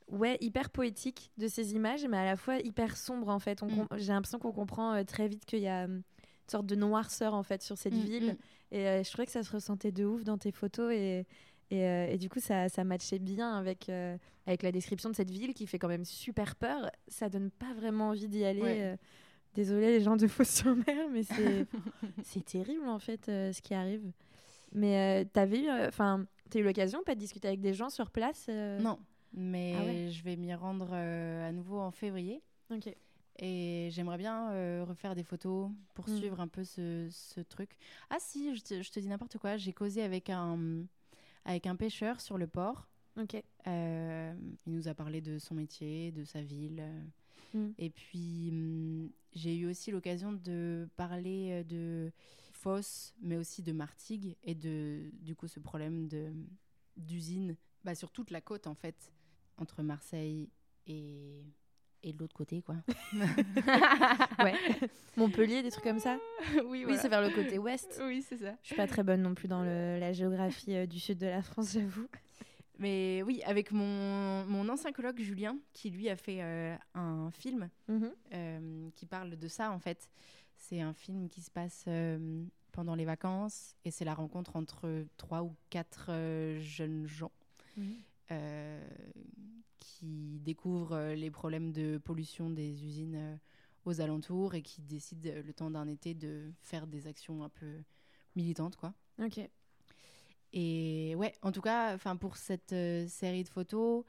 Ouais, hyper poétique de ces images, mais à la fois hyper sombre en fait. Mm. com- J'ai l'impression qu'on comprend euh, très vite qu'il y a hum, sorte de noirceur en fait sur cette Mm, ville. mm. Et euh, je trouvais que ça se ressentait de ouf dans tes photos et, et, euh, et du coup ça, ça matchait bien avec, euh, avec la description de cette ville qui fait quand même super peur. Ça donne pas vraiment envie d'y aller. Ouais. Désolée les gens de Fos-sur-Mer, mais c'est terrible en fait ce qui arrive. Mais t'avais eu, enfin, t'as eu l'occasion pas de discuter avec des gens sur place Non, mais Ah ouais. je vais m'y rendre à nouveau en février. Ok. Et j'aimerais bien euh, refaire des photos pour Mm. suivre un peu ce, ce truc. Ah si, je te, je te dis n'importe quoi. J'ai causé avec un, avec un pêcheur sur le port. Ok. Euh, il nous a parlé de son métier, de sa ville. Mm. Et puis, hum, j'ai eu aussi l'occasion de parler euh, de Fosse, mais aussi de Martigues et de du coup ce problème de d'usine bah, sur toute la côte en fait entre Marseille et et de l'autre côté quoi. ouais. Montpellier, des trucs comme ça. oui, Oui, c'est vers le côté ouest. Oui, c'est ça. Je suis pas très bonne non plus dans le- la géographie euh, du sud de la France, j'avoue. Mais oui, avec mon, mon ancien colloque Julien, qui lui a fait euh, un film Mhm. euh, qui parle de ça en fait. C'est un film qui se passe euh, pendant les vacances et c'est la rencontre entre trois ou quatre jeunes gens euh, qui découvrent euh, les problèmes de pollution des usines euh, aux alentours et qui décident euh, le temps d'un été de faire des actions un peu militantes quoi. Ok. Et ouais, en tout cas, enfin pour cette série de photos,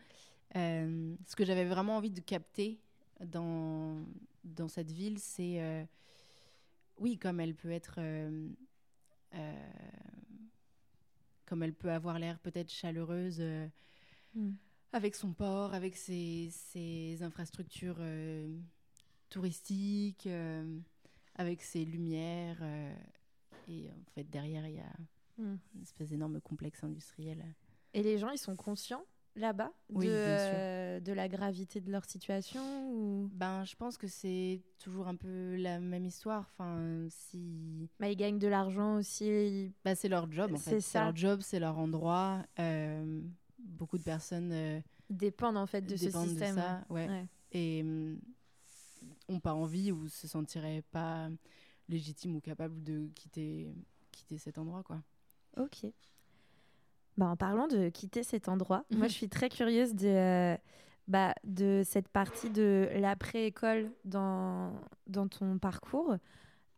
euh, ce que j'avais vraiment envie de capter dans dans cette ville, c'est euh, oui, comme elle peut être, euh, comme elle peut avoir l'air peut-être chaleureuse. euh, Mm. Avec son port, avec ses, ses infrastructures euh, touristiques, euh, avec ses lumières. euh, et en fait, derrière, il y a Mm. une espèce d'énorme complexe industriel. Et les gens, ils sont conscients là-bas de, Oui, la gravité de leur situation ou... Ben, je pense que c'est toujours un peu la même histoire. Enfin, si... bah, Ils gagnent de l'argent aussi. ils- bah, c'est leur job, en fait. C'est leur job, c'est leur endroit. Euh, beaucoup de personnes euh, dépendent en fait de ce système. de ça. Ouais. Ouais. et hum, ont pas envie ou se sentiraient pas légitimes ou capables de quitter, quitter cet endroit, quoi. Ok. Bah, en parlant de quitter cet endroit, moi je suis très curieuse de, euh, bah, de cette partie de l'après-école dans, dans ton parcours.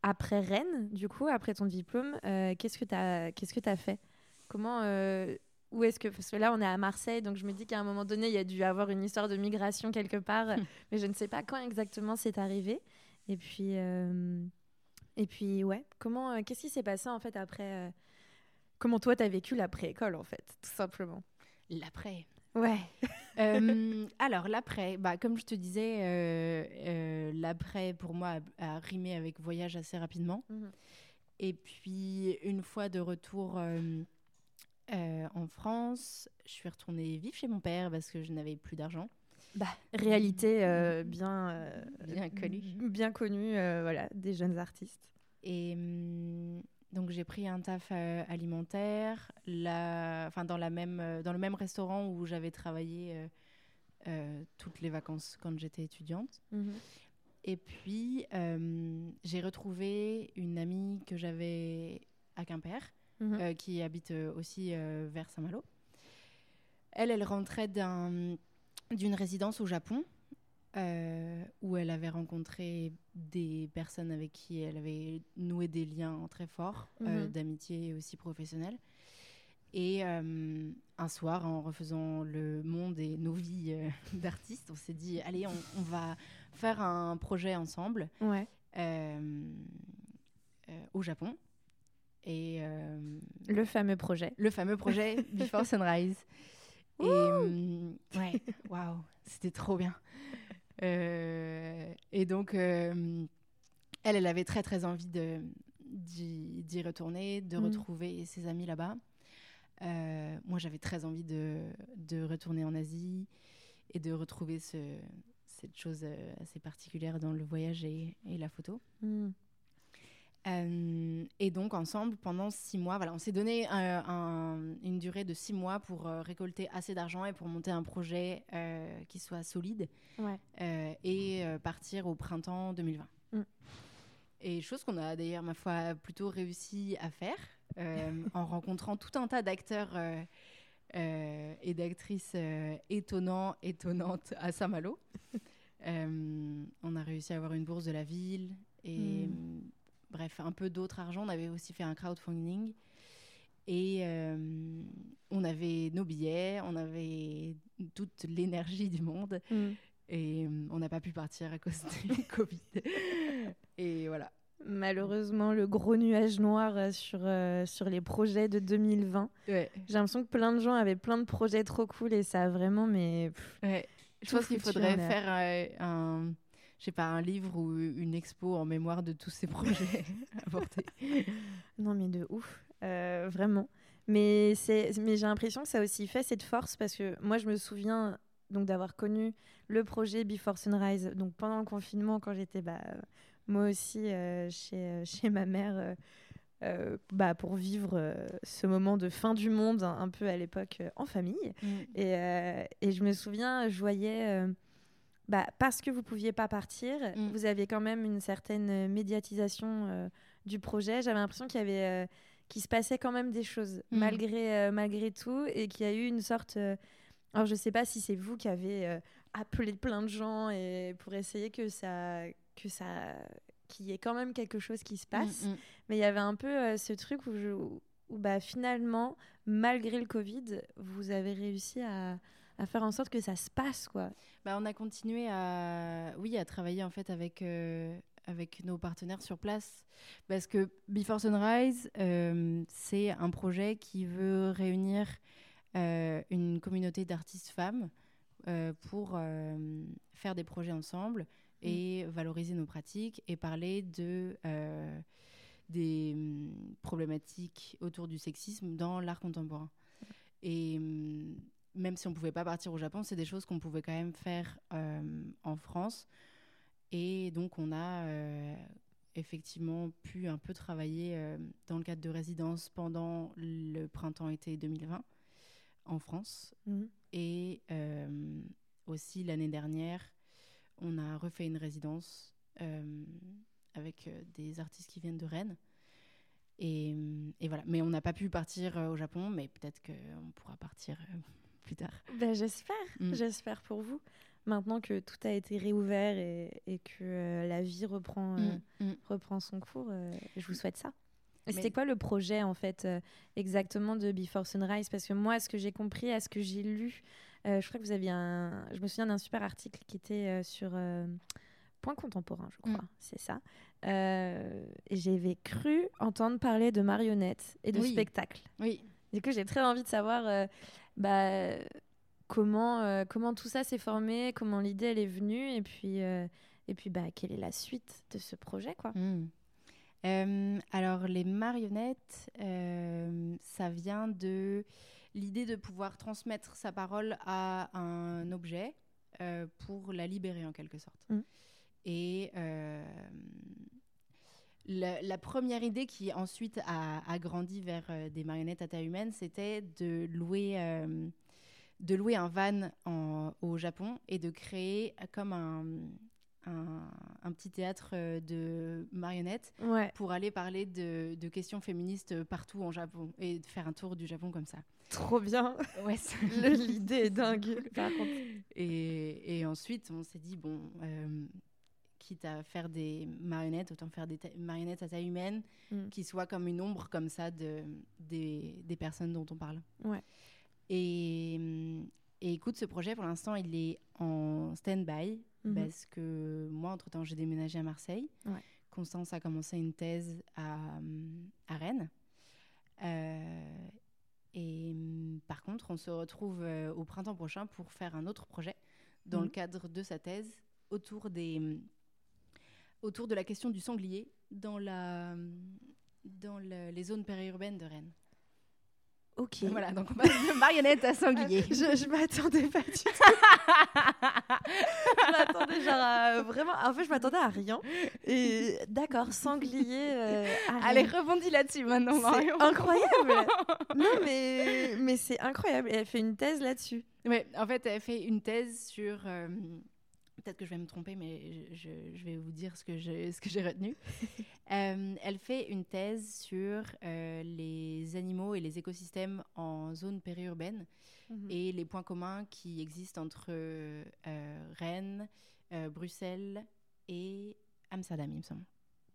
Après Rennes, du coup, après ton diplôme, euh, qu'est-ce que tu as, qu'est-ce que as fait? Comment, euh, où est-ce que. Parce que là, on est à Marseille, donc je me dis qu'à un moment donné, il y a dû avoir une histoire de migration quelque part, mais je ne sais pas quand exactement c'est arrivé. Et puis, euh, et puis ouais, comment, euh, qu'est-ce qui s'est passé en fait après euh, Comment toi, t'as vécu l'après-école, en fait, tout simplement? L'après. Ouais. Alors, l'après, bah, comme je te disais, l'après, pour moi, a, a rimé avec voyage assez rapidement. Et puis, une fois de retour euh, en France, je suis retournée vivre chez mon père parce que je n'avais plus d'argent. Bah, réalité euh, bien, euh, Bien connue. Bien connue, euh, voilà, des jeunes artistes. Et hum, donc j'ai pris un taf euh, alimentaire, la... enfin dans la même, dans le même restaurant où j'avais travaillé euh, euh, toutes les vacances quand j'étais étudiante. Et puis euh, j'ai retrouvé une amie que j'avais à Quimper, Mhm. euh, qui habite euh, aussi euh, vers Saint-Malo. Elle, elle rentrait d'un- d'une résidence au Japon euh, où elle avait rencontré des personnes avec qui elle avait noué des liens très forts euh, Mhm. d'amitié et aussi professionnels. Et euh, un soir, en refaisant le monde et nos vies d'artistes, on s'est dit, allez, on, on va faire un projet ensemble Ouais. au Japon. Et euh, Le fameux projet. le fameux projet Before Sunrise. Et hum, ouais, waouh, c'était trop bien. Euh, et donc, euh, elle, elle avait très très envie de d'y retourner, de Mhm. retrouver ses amis là-bas. Euh, moi, j'avais très envie de, de retourner en Asie et de retrouver ce, cette chose assez particulière dans le voyage et, et la photo. Mm. Euh, et donc ensemble, pendant six mois, voilà, on s'est donné euh, un- une durée de six mois pour euh, récolter assez d'argent et pour monter un projet qui soit solide Ouais. et partir au printemps 2020. Mm. Et chose qu'on a d'ailleurs, ma foi, plutôt réussi à faire en rencontrant tout un tas d'acteurs et d'actrices étonnants, étonnantes à Saint-Malo. On a réussi à avoir une bourse de la ville et Mm. Bref, un peu d'autre argent. On avait aussi fait un crowdfunding et euh, on avait nos billets, on avait toute l'énergie du monde Mm. et euh, on n'a pas pu partir à cause du Covid. Et voilà. Malheureusement, le gros nuage noir euh, sur, euh, sur les projets de 2020. Ouais, J'ai l'impression que plein de gens avaient plein de projets trop cool et ça a vraiment, mais pff, ouais. Je pense qu'il faudrait faire euh, un. Je sais pas, un livre ou une expo en mémoire de tous ces projets apportés. Non, mais de ouf, euh, vraiment. Mais, mais j'ai l'impression que ça a aussi fait cette force parce que moi, je me souviens donc d'avoir connu le projet Before Sunrise donc pendant le confinement quand j'étais bah, moi aussi euh, chez, chez ma mère euh, bah, pour vivre euh, ce moment de fin du monde un, peu à l'époque euh, en famille. Mm. Et, et, je me souviens, je voyais, bah, parce que vous pouviez pas partir, mm. vous aviez quand même une certaine médiatisation du projet. J'avais l'impression qu'il y avait, qu'il se passait quand même des choses mm. malgré, malgré tout et qu'il y a eu une sorte. alors je sais pas si c'est vous qui avez appelé plein de gens et pour essayer que ça que ça qu'il y ait quand même quelque chose qui se mm, passe. Mm. Mais il y avait un peu euh, ce truc où, je, où, bah, finalement, malgré le Covid, vous avez réussi à, à, faire en sorte que ça se passe. Quoi. Bah, on a continué à, oui, à travailler en fait avec, euh, avec nos partenaires sur place. Parce que Before Sunrise, euh, c'est un projet qui veut réunir une communauté d'artistes femmes pour faire des projets ensemble Mm. et valoriser nos pratiques et parler de, euh, des mm, problématiques autour du sexisme dans l'art contemporain. Et mm, même si on ne pouvait pas partir au Japon, c'est des choses qu'on pouvait quand même faire euh, en France. Et donc on a euh, effectivement pu un peu travailler dans le cadre de résidence pendant le printemps-été 2020 en France. Et aussi l'année dernière, on a refait une résidence euh, avec euh, des artistes qui viennent de Rennes. Et, voilà. Mais on n'a pas pu partir euh, au Japon, mais peut-être qu'on pourra partir plus tard. Ben, j'espère, mm. j'espère pour vous. Maintenant que tout a été réouvert et, que la vie reprend, mm, mm. reprend son cours, je vous souhaite ça. C'était quoi le projet en fait exactement de Before Sunrise? Parce que moi, ce que j'ai compris, à ce que j'ai lu, euh, je crois que vous aviez un. Je me souviens d'un super article qui était euh, sur euh, Point Contemporain, je crois. Mm. C'est ça. et j'avais cru entendre parler de marionnettes et de spectacles. Oui. Du coup, j'ai très envie de savoir bah, comment, comment tout ça s'est formé, comment l'idée elle est venue, et puis, et puis bah, quelle est la suite de ce projet, quoi. Mm. alors, les marionnettes, ça vient de l'idée de pouvoir transmettre sa parole à un objet euh, pour la libérer en quelque sorte. Mm. Et euh, la, première idée qui ensuite a, grandi vers euh, des marionnettes à taille humaine, c'était de louer, de louer un van au Japon et de créer comme un, un, petit théâtre euh, de marionnettes pour aller parler de, questions féministes partout en Japon et de faire un tour du Japon comme ça. Trop bien. Ouais, l'idée est dingue. Et, et, ensuite, on s'est dit bon, euh, quitte à faire des marionnettes, autant faire des marionnettes à taille humaine mm. qui soient comme une ombre comme ça de des, des personnes dont on parle. Ouais. Et, et écoute, ce projet, pour l'instant, il est en stand-by mhm. parce que moi, entre-temps, j'ai déménagé à Marseille. Constance a commencé une thèse à, à Rennes. Euh, et par contre, on se retrouve euh, au printemps prochain pour faire un autre projet dans le mhm. cadre de sa thèse autour, des, autour de la question du sanglier dans, la, dans les zones périurbaines de Rennes. Ok. Voilà, donc on passe de marionnette à sanglier. je, je m'attendais pas du tout. je m'attendais genre à, vraiment. En fait, je m'attendais à rien. Et d'accord, sanglier. Euh, Allez, rebondis là-dessus maintenant, Marion. Incroyable. non, mais mais c'est incroyable. Et elle fait une thèse là-dessus. Ouais, en fait, elle fait une thèse sur. Euh, peut-être que je vais me tromper, mais je, je, vais vous dire ce que j'ai retenu. euh, elle fait une thèse sur euh, les animaux et les écosystèmes en zone périurbaine mhm. et les points communs qui existent entre euh, Rennes, Bruxelles et Amsterdam, il me semble.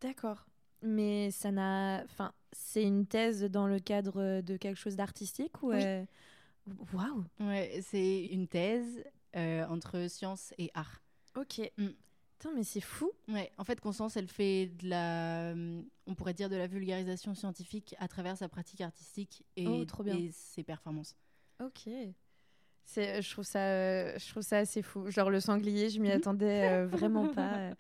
D'accord. Mais ça n'a. Enfin, c'est une thèse dans le cadre de quelque chose d'artistique ou. Waouh! Ouais, c'est une thèse entre science et art. Ok. Mm. mais c'est fou. Ouais, en fait, Constance, elle fait de la, euh, on pourrait dire de la vulgarisation scientifique à travers sa pratique artistique et, oh, ses performances. Ok. C'est, je trouve ça, je trouve ça assez fou. Genre le sanglier, je m'y Mhm. attendais euh, vraiment pas.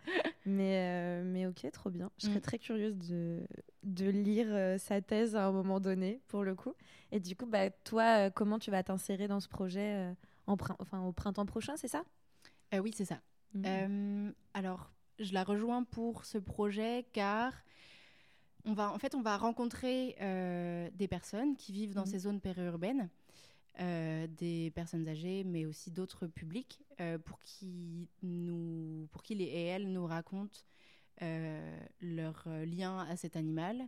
mais, euh, mais ok, trop bien. Je serais Mm. très curieuse de, de lire euh, sa thèse à un moment donné, pour le coup. Et du coup, bah, toi, comment tu vas t'insérer dans ce projet en enfin, au printemps prochain, c'est ça? Oui, c'est ça. Mhm. Euh, alors, je la rejoins pour ce projet car on va, en fait, on va rencontrer euh, des personnes qui vivent dans Mhm. ces zones périurbaines, euh, des personnes âgées, mais aussi d'autres publics, euh, pour qui nous, pour qui les et elles nous racontent leur lien à cet animal.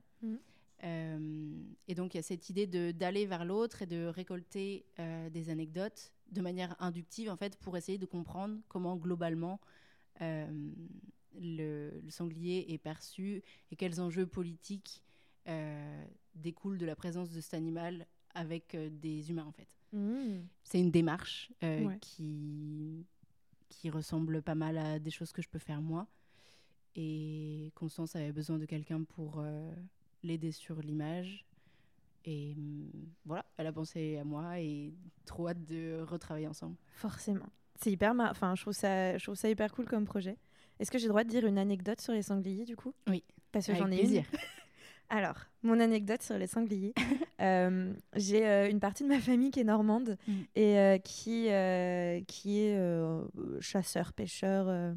Euh, et donc, il y a cette idée d'aller vers l'autre et de récolter des anecdotes de manière inductive, en fait, pour essayer de comprendre comment globalement euh, le, le sanglier est perçu et quels enjeux politiques euh, découlent de la présence de cet animal avec euh, des humains, en fait. Mhm. C'est une démarche Ouais. qui, qui ressemble pas mal à des choses que je peux faire moi. Et Constance avait besoin de quelqu'un pour l'aider sur l'image. Et hum, voilà, elle a pensé à moi et trop hâte de retravailler ensemble. Forcément. C'est hyper mar- enfin je trouve ça je trouve ça hyper cool comme projet. Est-ce que j'ai le droit de dire une anecdote sur les sangliers du coup? Oui. Parce que j'en ai plaisir. une. Alors, mon anecdote sur les sangliers. Euh, j'ai euh, une partie de ma famille qui est normande Mm. et euh, qui, qui est chasseur, pêcheur,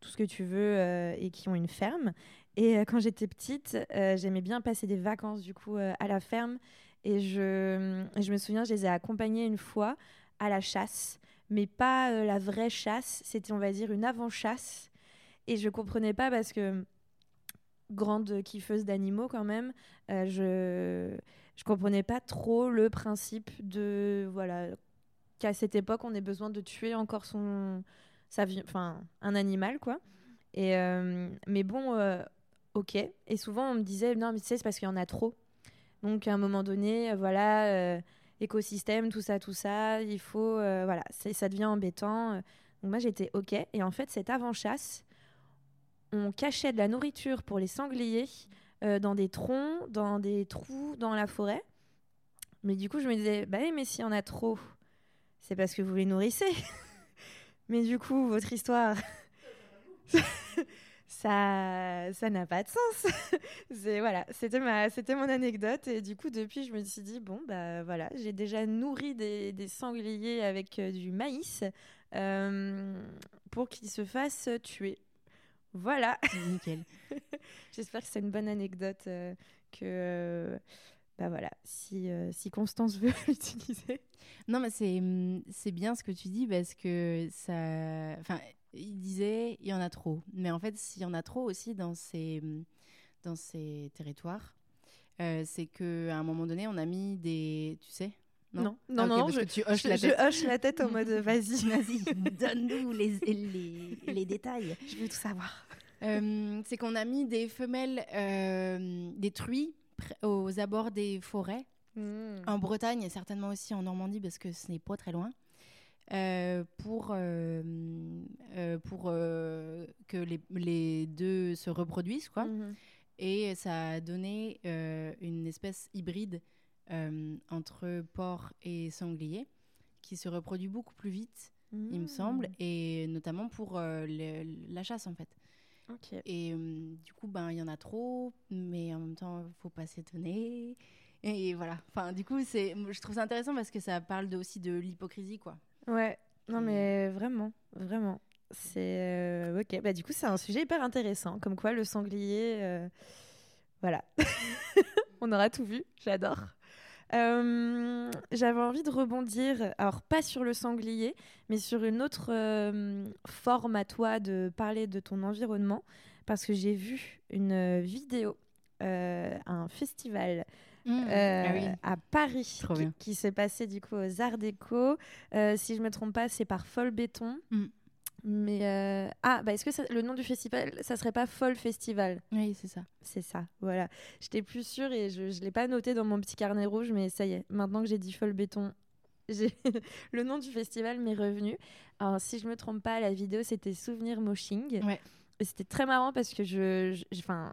tout ce que tu veux, et qui ont une ferme. Et euh, quand j'étais petite, euh, j'aimais bien passer des vacances du coup euh, à la ferme. Et je, je me souviens, je les ai accompagnés une fois à la chasse, mais pas la vraie chasse. C'était, on va dire, une avant-chasse. Et je comprenais pas parce que grande kiffeuse d'animaux quand même, je je comprenais pas trop le principe de voilà qu'à cette époque on ait besoin de tuer encore son sa enfin un animal quoi. Et mais bon, ok. Et souvent on me disait non mais tu sais c'est parce qu'il y en a trop. Donc à un moment donné, euh, voilà, euh, écosystème, tout ça, tout ça, il faut euh, voilà, ça devient embêtant. Donc moi j'étais ok. Et en fait cette avant chasse on cachait de la nourriture pour les sangliers dans des troncs, dans des trous, dans la forêt. Mais du coup, je me disais, bah oui, mais s'il y en a trop, c'est parce que vous les nourrissez. mais du coup, votre histoire, ça, ça n'a pas de sens. c'est voilà, c'était ma, c'était mon anecdote et du coup, depuis, je me suis dit, bon bah voilà, j'ai déjà nourri des, des sangliers avec euh, du maïs euh, pour qu'ils se fassent tuer. Voilà. Nickel. J'espère que c'est une bonne anecdote euh, que bah voilà, si, euh, si Constance veut l'utiliser. Non, mais c'est hum, c'est bien ce que tu dis parce que ça. Enfin, il disait il y en a trop. Mais en fait, s'il y en a trop aussi dans ces, dans ces territoires, euh, c'est qu'à un moment donné, on a mis des. Tu sais Non, Ah, non, ok, non, parce je, que tu hoches je, la je tête. hoche la tête en mode vas-y, Vas-y, donne-nous les, les, les détails. je veux tout savoir. Euh, c'est qu'on a mis des femelles, euh, des truies aux abords des forêts, en Bretagne et certainement aussi en Normandie parce que ce n'est pas très loin, euh, pour, euh, euh, pour que les, les deux se reproduisent. Quoi. Mhm. Et ça a donné une espèce hybride entre porc et sanglier qui se reproduit beaucoup plus vite, il me semble, et notamment pour le- la chasse en fait. Et du coup, ben il y en a trop, mais en même temps, faut pas s'étonner. Et voilà. Enfin, du coup, c'est, je trouve ça intéressant parce que ça parle de, aussi de l'hypocrisie, quoi. Ouais, non mais vraiment, vraiment. C'est euh, ok. Bah du coup, c'est un sujet hyper intéressant. Comme quoi, le sanglier, euh, voilà. On aura tout vu. J'adore. Euh, J'avais envie de rebondir, alors pas sur le sanglier, mais sur une autre forme à toi de parler de ton environnement, parce que j'ai vu une vidéo à un festival euh, Ah oui. à Paris qui, s'est passé du coup aux Arts Déco. Euh, si je me trompe pas, c'est par Folle Béton. Mm. Mais euh, ah, bah est-ce que ça- le nom du festival, ça serait pas Folle Festival? Oui, c'est ça. C'est ça, voilà. J'étais plus sûre et je ne l'ai pas noté dans mon petit carnet rouge, mais ça y est, maintenant que j'ai dit Folle Béton, le nom du festival m'est revenu. Alors, si je me trompe pas, la vidéo c'était Souvenir Moshing. Ouais. C'était très marrant parce que je. je- Enfin.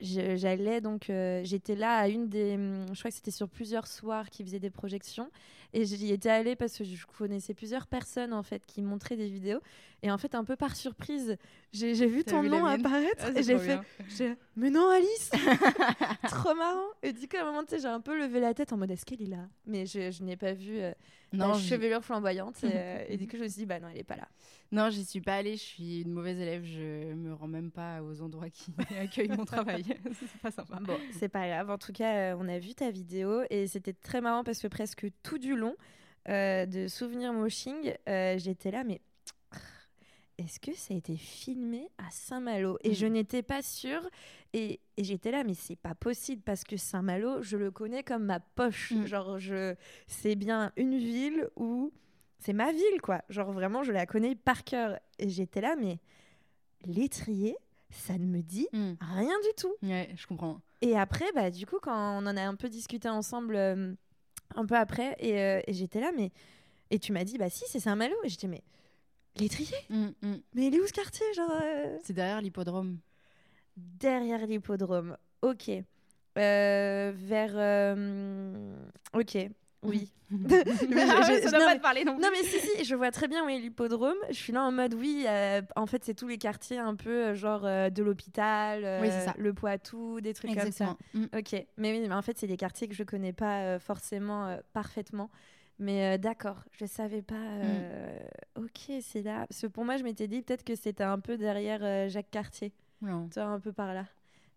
J'allais donc, euh, j'étais là à une des, hum, je crois que c'était sur plusieurs soirs qui faisaient des projections, et j'y étais allée parce que je connaissais plusieurs personnes en fait qui montraient des vidéos, et en fait un peu par surprise, j'ai vu ton nom apparaître ah, et j'ai fait, mais non Alice, trop marrant. Et du coup à un moment j'ai un peu levé la tête en mode est-ce qu'elle est là, mais je, je n'ai pas vu euh, non, chevelure flamboyante, et, euh, et, du coup je me suis dit bah non elle est pas là. Non, j'y suis pas allée. Je suis une mauvaise élève. Je me rends même pas aux endroits qui accueillent mon travail. c'est pas sympa. Bon, c'est pas grave. En tout cas, euh, on a vu ta vidéo et c'était très marrant parce que presque tout du long euh, de Souvenir Moshing, euh, j'étais là, mais est-ce que ça a été filmé à Saint-Malo? Et je mm. n'étais pas sûre. Et, j'étais là, mais c'est pas possible parce que Saint-Malo, je le connais comme ma poche. Mm. Genre, je, c'est bien une ville où c'est ma ville, quoi. Genre vraiment, je la connais par cœur. Et j'étais là, mais l'étrier, ça ne me dit hmm. rien du tout. Ouais, je comprends. Et après, bah, du coup, quand on en a un peu discuté ensemble, euh, un peu après, euh, et, j'étais là, mais. Et tu m'as dit, bah si, c'est Saint-Malo. Et j'étais, mais. L'étrier? Hmm, hmm. Mais il est où ce quartier genre euh? C'est derrière l'hippodrome. Derrière l'hippodrome. Ok. vers. Ok. Oui. mais je, dois pas te parler non Non, mais si, si, je vois très bien où est l'hippodrome. Je suis là en mode, oui, euh, en fait, c'est tous les quartiers un peu euh, genre euh, de l'hôpital, le Poitou, des trucs comme ça. Mm. Ok, mais oui, mais en fait, c'est des quartiers que je connais pas forcément parfaitement. Mais d'accord, je savais pas. Mm. Ok, c'est là. Parce que pour moi, je m'étais dit peut-être que c'était un peu derrière Jacques Cartier. Non. Tu vois, un peu par là.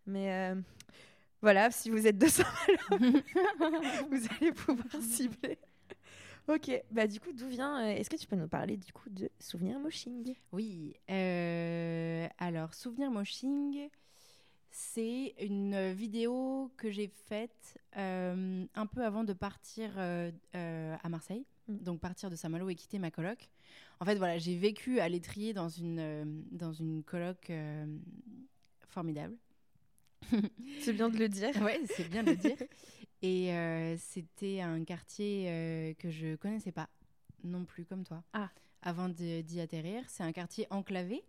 Mais voilà, si vous êtes 200 vous allez pouvoir cibler. Ok, bah du coup, d'où vient euh, Est-ce que tu peux nous parler du coup de Souvenir Moshing? Oui, euh, alors Souvenir Moshing, c'est une vidéo que j'ai faite euh, un peu avant de partir à Marseille, mm. donc partir de Saint-Malo et quitter ma coloc. En fait, voilà, j'ai vécu à l'étrier dans une, dans une coloc formidable c'est bien de le dire. Oui, c'est bien de le dire. Et euh, c'était un quartier euh, que je connaissais pas non plus comme toi. Ah. Avant d'y atterrir, c'est un quartier enclavé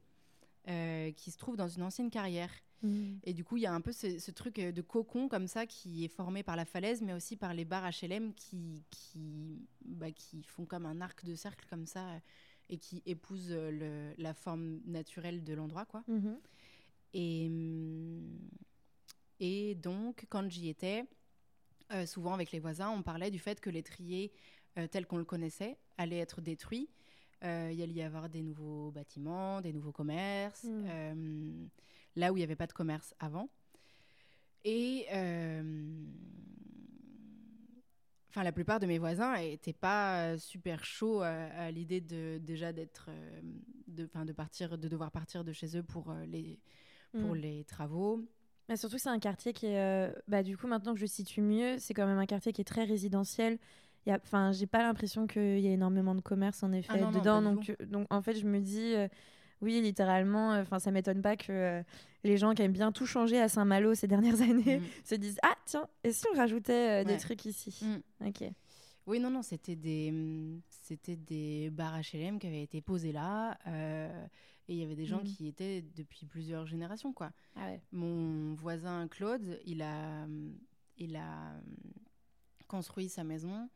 euh, qui se trouve dans une ancienne carrière. Hmm. Et du coup, il y a un peu ce, truc de cocon comme ça qui est formé par la falaise, mais aussi par les barres HLM qui, qui, bah, qui font comme un arc de cercle comme ça et qui épousent la forme naturelle de l'endroit. quoi. Mhm. Et. Hum, et donc, quand j'y étais, euh, souvent avec les voisins, on parlait du fait que l'étrier euh, tel qu'on le connaissait allait être détruit. Euh, il allait y avoir des nouveaux bâtiments, des nouveaux commerces, hmm. là où il n'y avait pas de commerce avant. Et enfin, la plupart de mes voisins n'étaient pas super chauds à, l'idée de déjà d'être, de, de partir, de devoir partir de chez eux pour les pour hmm. les travaux. Mais surtout, c'est un quartier qui est. Euh, bah, du coup, maintenant que je situe mieux, c'est quand même un quartier qui est très résidentiel. Enfin, j'ai pas l'impression qu'il y a énormément de commerce en effet ah dedans. donc, euh, donc, en fait, je me dis, euh, oui, littéralement, enfin, ça m'étonne pas que les gens qui aiment bien tout changer à Saint-Malo ces dernières années mm. se disent, ah tiens, et si on rajoutait des trucs ici mm. Ok. Oui, non, non, c'était des, c'était des bars HLM qui avaient été posés là. Et il y avait des gens mm. qui étaient depuis plusieurs générations, quoi. Ah Mon voisin Claude, il a, il a construit sa maison.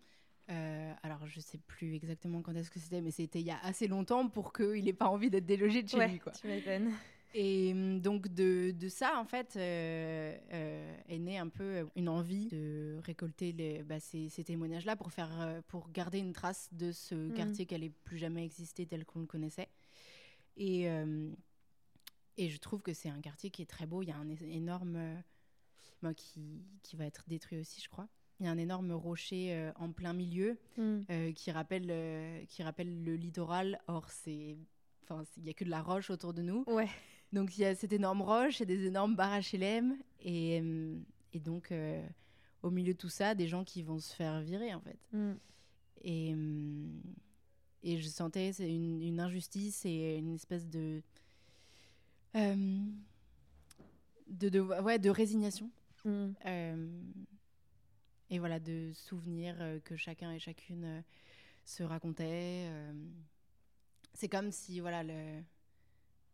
Euh, alors, je sais plus exactement quand est-ce que c'était, mais c'était il y a assez longtemps pour qu'il n'ait pas envie d'être délogé de chez lui. Quoi. Tu m'étonnes. Et hum, donc de, de, ça, en fait, euh, euh, est née un peu une envie de récolter les, bah, ces, ces témoignages-là pour, faire, pour garder une trace de ce mm. quartier qui n'allait plus jamais exister tel qu'on le connaissait. Et, euh, et je trouve que c'est un quartier qui est très beau. Il y a un énorme. Euh, qui, qui, va être détruit aussi, je crois. Il y a un énorme rocher euh, en plein milieu mm. qui, rappelle, qui rappelle le littoral. Or, c'est. Enfin, il n'y a que de la roche autour de nous. Ouais. Donc, il y a cette énorme roche et des énormes barres HLM. Et, et donc, au milieu de tout ça, des gens qui vont se faire virer, en fait. Mm. Et, et je sentais une, une injustice et une espèce de, euh, de, de, ouais, de résignation. Mm. Euh, et voilà, de souvenirs euh, que chacun et chacune se racontait. c'est comme si voilà, le,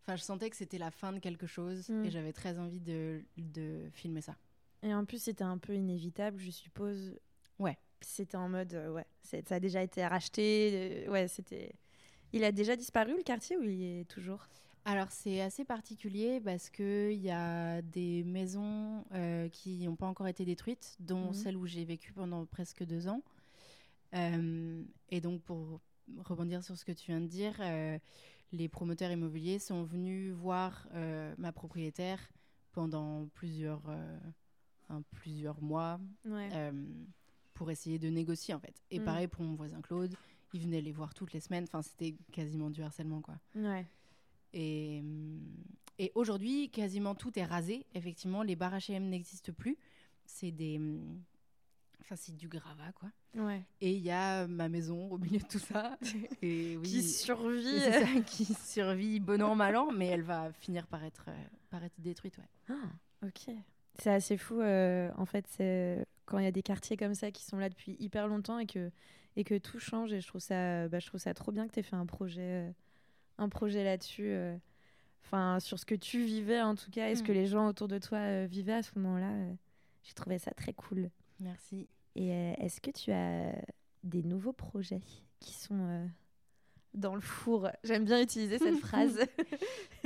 Enfin, je sentais que c'était la fin de quelque chose Mm. et j'avais très envie de, de filmer ça. Et en plus, c'était un peu inévitable, je suppose. Ouais. C'était en mode, euh, ouais, ça a déjà été racheté. euh, ouais, c'était. Il a déjà disparu le quartier ou il y est toujours? Alors, c'est assez particulier parce qu'il y a des maisons euh, qui n'ont pas encore été détruites, dont Mhm. celle où j'ai vécu pendant presque deux ans. Euh, et donc, pour rebondir sur ce que tu viens de dire, euh, les promoteurs immobiliers sont venus voir ma propriétaire pendant plusieurs, plusieurs mois Ouais. Pour essayer de négocier en fait. Et Mm. pareil pour mon voisin Claude, il venait les voir toutes les semaines. Enfin, c'était quasiment du harcèlement quoi. ouais. Et, hum, et aujourd'hui, quasiment tout est rasé. Effectivement, les bars H&M n'existent plus. C'est des, hum, enfin c'est du gravat quoi. Ouais. Et il y a ma maison au milieu de tout ça. Et oui, Qui survit. ça, qui survit bon an mal an, mais elle va finir par être, euh, par être détruite. Ouais. Ah, ok. C'est assez fou, euh, en fait, c'est quand il y a des quartiers comme ça qui sont là depuis hyper longtemps et que, et que tout change. Et je trouve ça, bah, je trouve ça trop bien que tu aies fait un projet, euh, un projet là-dessus. euh, Enfin, sur ce que tu vivais en tout cas et ce que les gens autour de toi vivaient à ce moment-là. J'ai trouvé ça très cool. Merci. Et est-ce que tu as des nouveaux projets qui sont dans le four? J'aime bien utiliser cette phrase.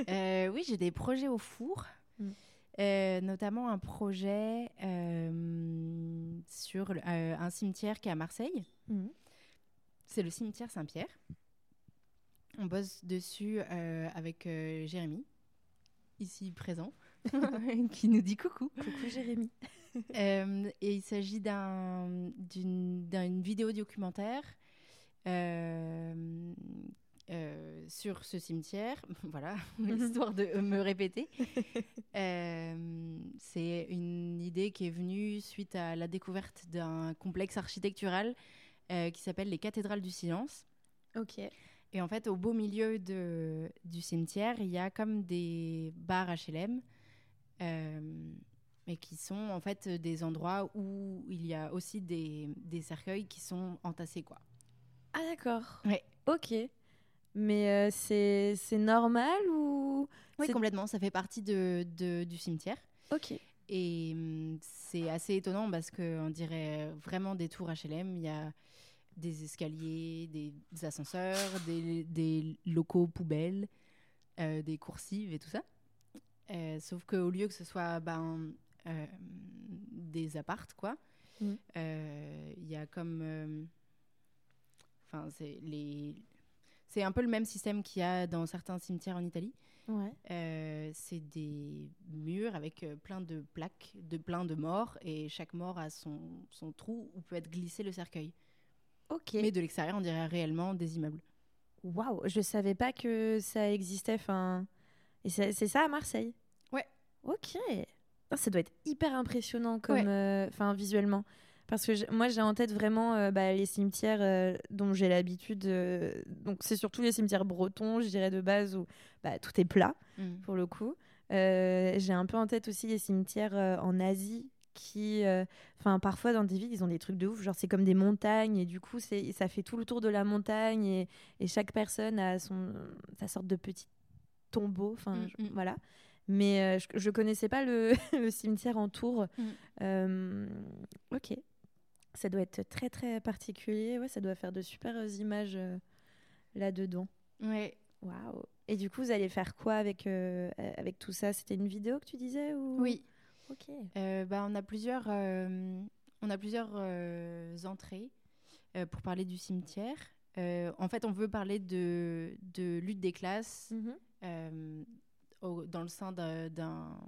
Oui, j'ai des projets au four. Mm. Euh, notamment un projet euh, sur le- euh, un cimetière qui est à Marseille. Mhm. C'est le cimetière Saint-Pierre. On bosse dessus avec Jérémy, ici présent, qui nous dit coucou. Coucou Jérémy. Et il s'agit d'un- d'une d'une vidéo documentaire euh, sur ce cimetière. voilà, histoire de me répéter. Euh, C'est une idée qui est venue suite à la découverte d'un complexe architectural euh, qui s'appelle les cathédrales du silence. Ok. Et en fait, au beau milieu de, du cimetière, il y a comme des bars HLM, mais qui sont en fait des endroits où il y a aussi des, des cercueils qui sont entassés. Quoi. Ah d'accord. Ouais. Ok. Mais euh, c'est normal ou Oui, C'est- complètement. Ça fait partie de, de- du cimetière. Ok. Et hum, c'est assez étonnant parce qu'on dirait vraiment des tours HLM. Il y a des escaliers, des ascenseurs, des, des locaux poubelles, euh, des coursives et tout ça. Euh, sauf qu'au lieu que ce soit ben, des appartes, quoi, Mm. il y a comme. Enfin, c'est les. C'est un peu le même système qu'il y a dans certains cimetières en Italie. Ouais. Euh, c'est des murs avec euh, plein de plaques, de plein de morts, et chaque mort a son, son trou où peut être glissé le cercueil. Ok. Mais de l'extérieur, on dirait réellement des immeubles. Waouh, je savais pas que ça existait. Enfin, et c'est ça à Marseille? Ouais. Ok. Ça doit être hyper impressionnant comme, Ouais. euh, visuellement. Parce que moi j'ai en tête vraiment euh, bah, les cimetières euh, dont j'ai l'habitude. euh, donc c'est surtout les cimetières bretons, je dirais de base où bah, tout est plat pour le coup. Euh, j'ai un peu en tête aussi les cimetières euh, en Asie qui, enfin parfois dans des villes, ils ont des trucs de ouf, genre c'est comme des montagnes et du coup c'est, ça fait tout le tour de la montagne et, et chaque personne a son, sa sorte de petit tombeau, enfin Mm, je- mm. voilà. Mais euh, je, je connaissais pas le, le cimetière en tour. Mm. Euh, ok, ça doit être très très particulier, ouais, ça doit faire de super images euh, là-dedans. Ouais. Waouh. Et du coup, vous allez faire quoi avec, euh, euh, avec tout ça? C'était une vidéo que tu disais ou... Oui. Ok. Euh, bah, on a plusieurs, euh, on a plusieurs euh, entrées euh, pour parler du cimetière. Euh, en fait, on veut parler de, de lutte des classes euh, au- dans le sein d'un-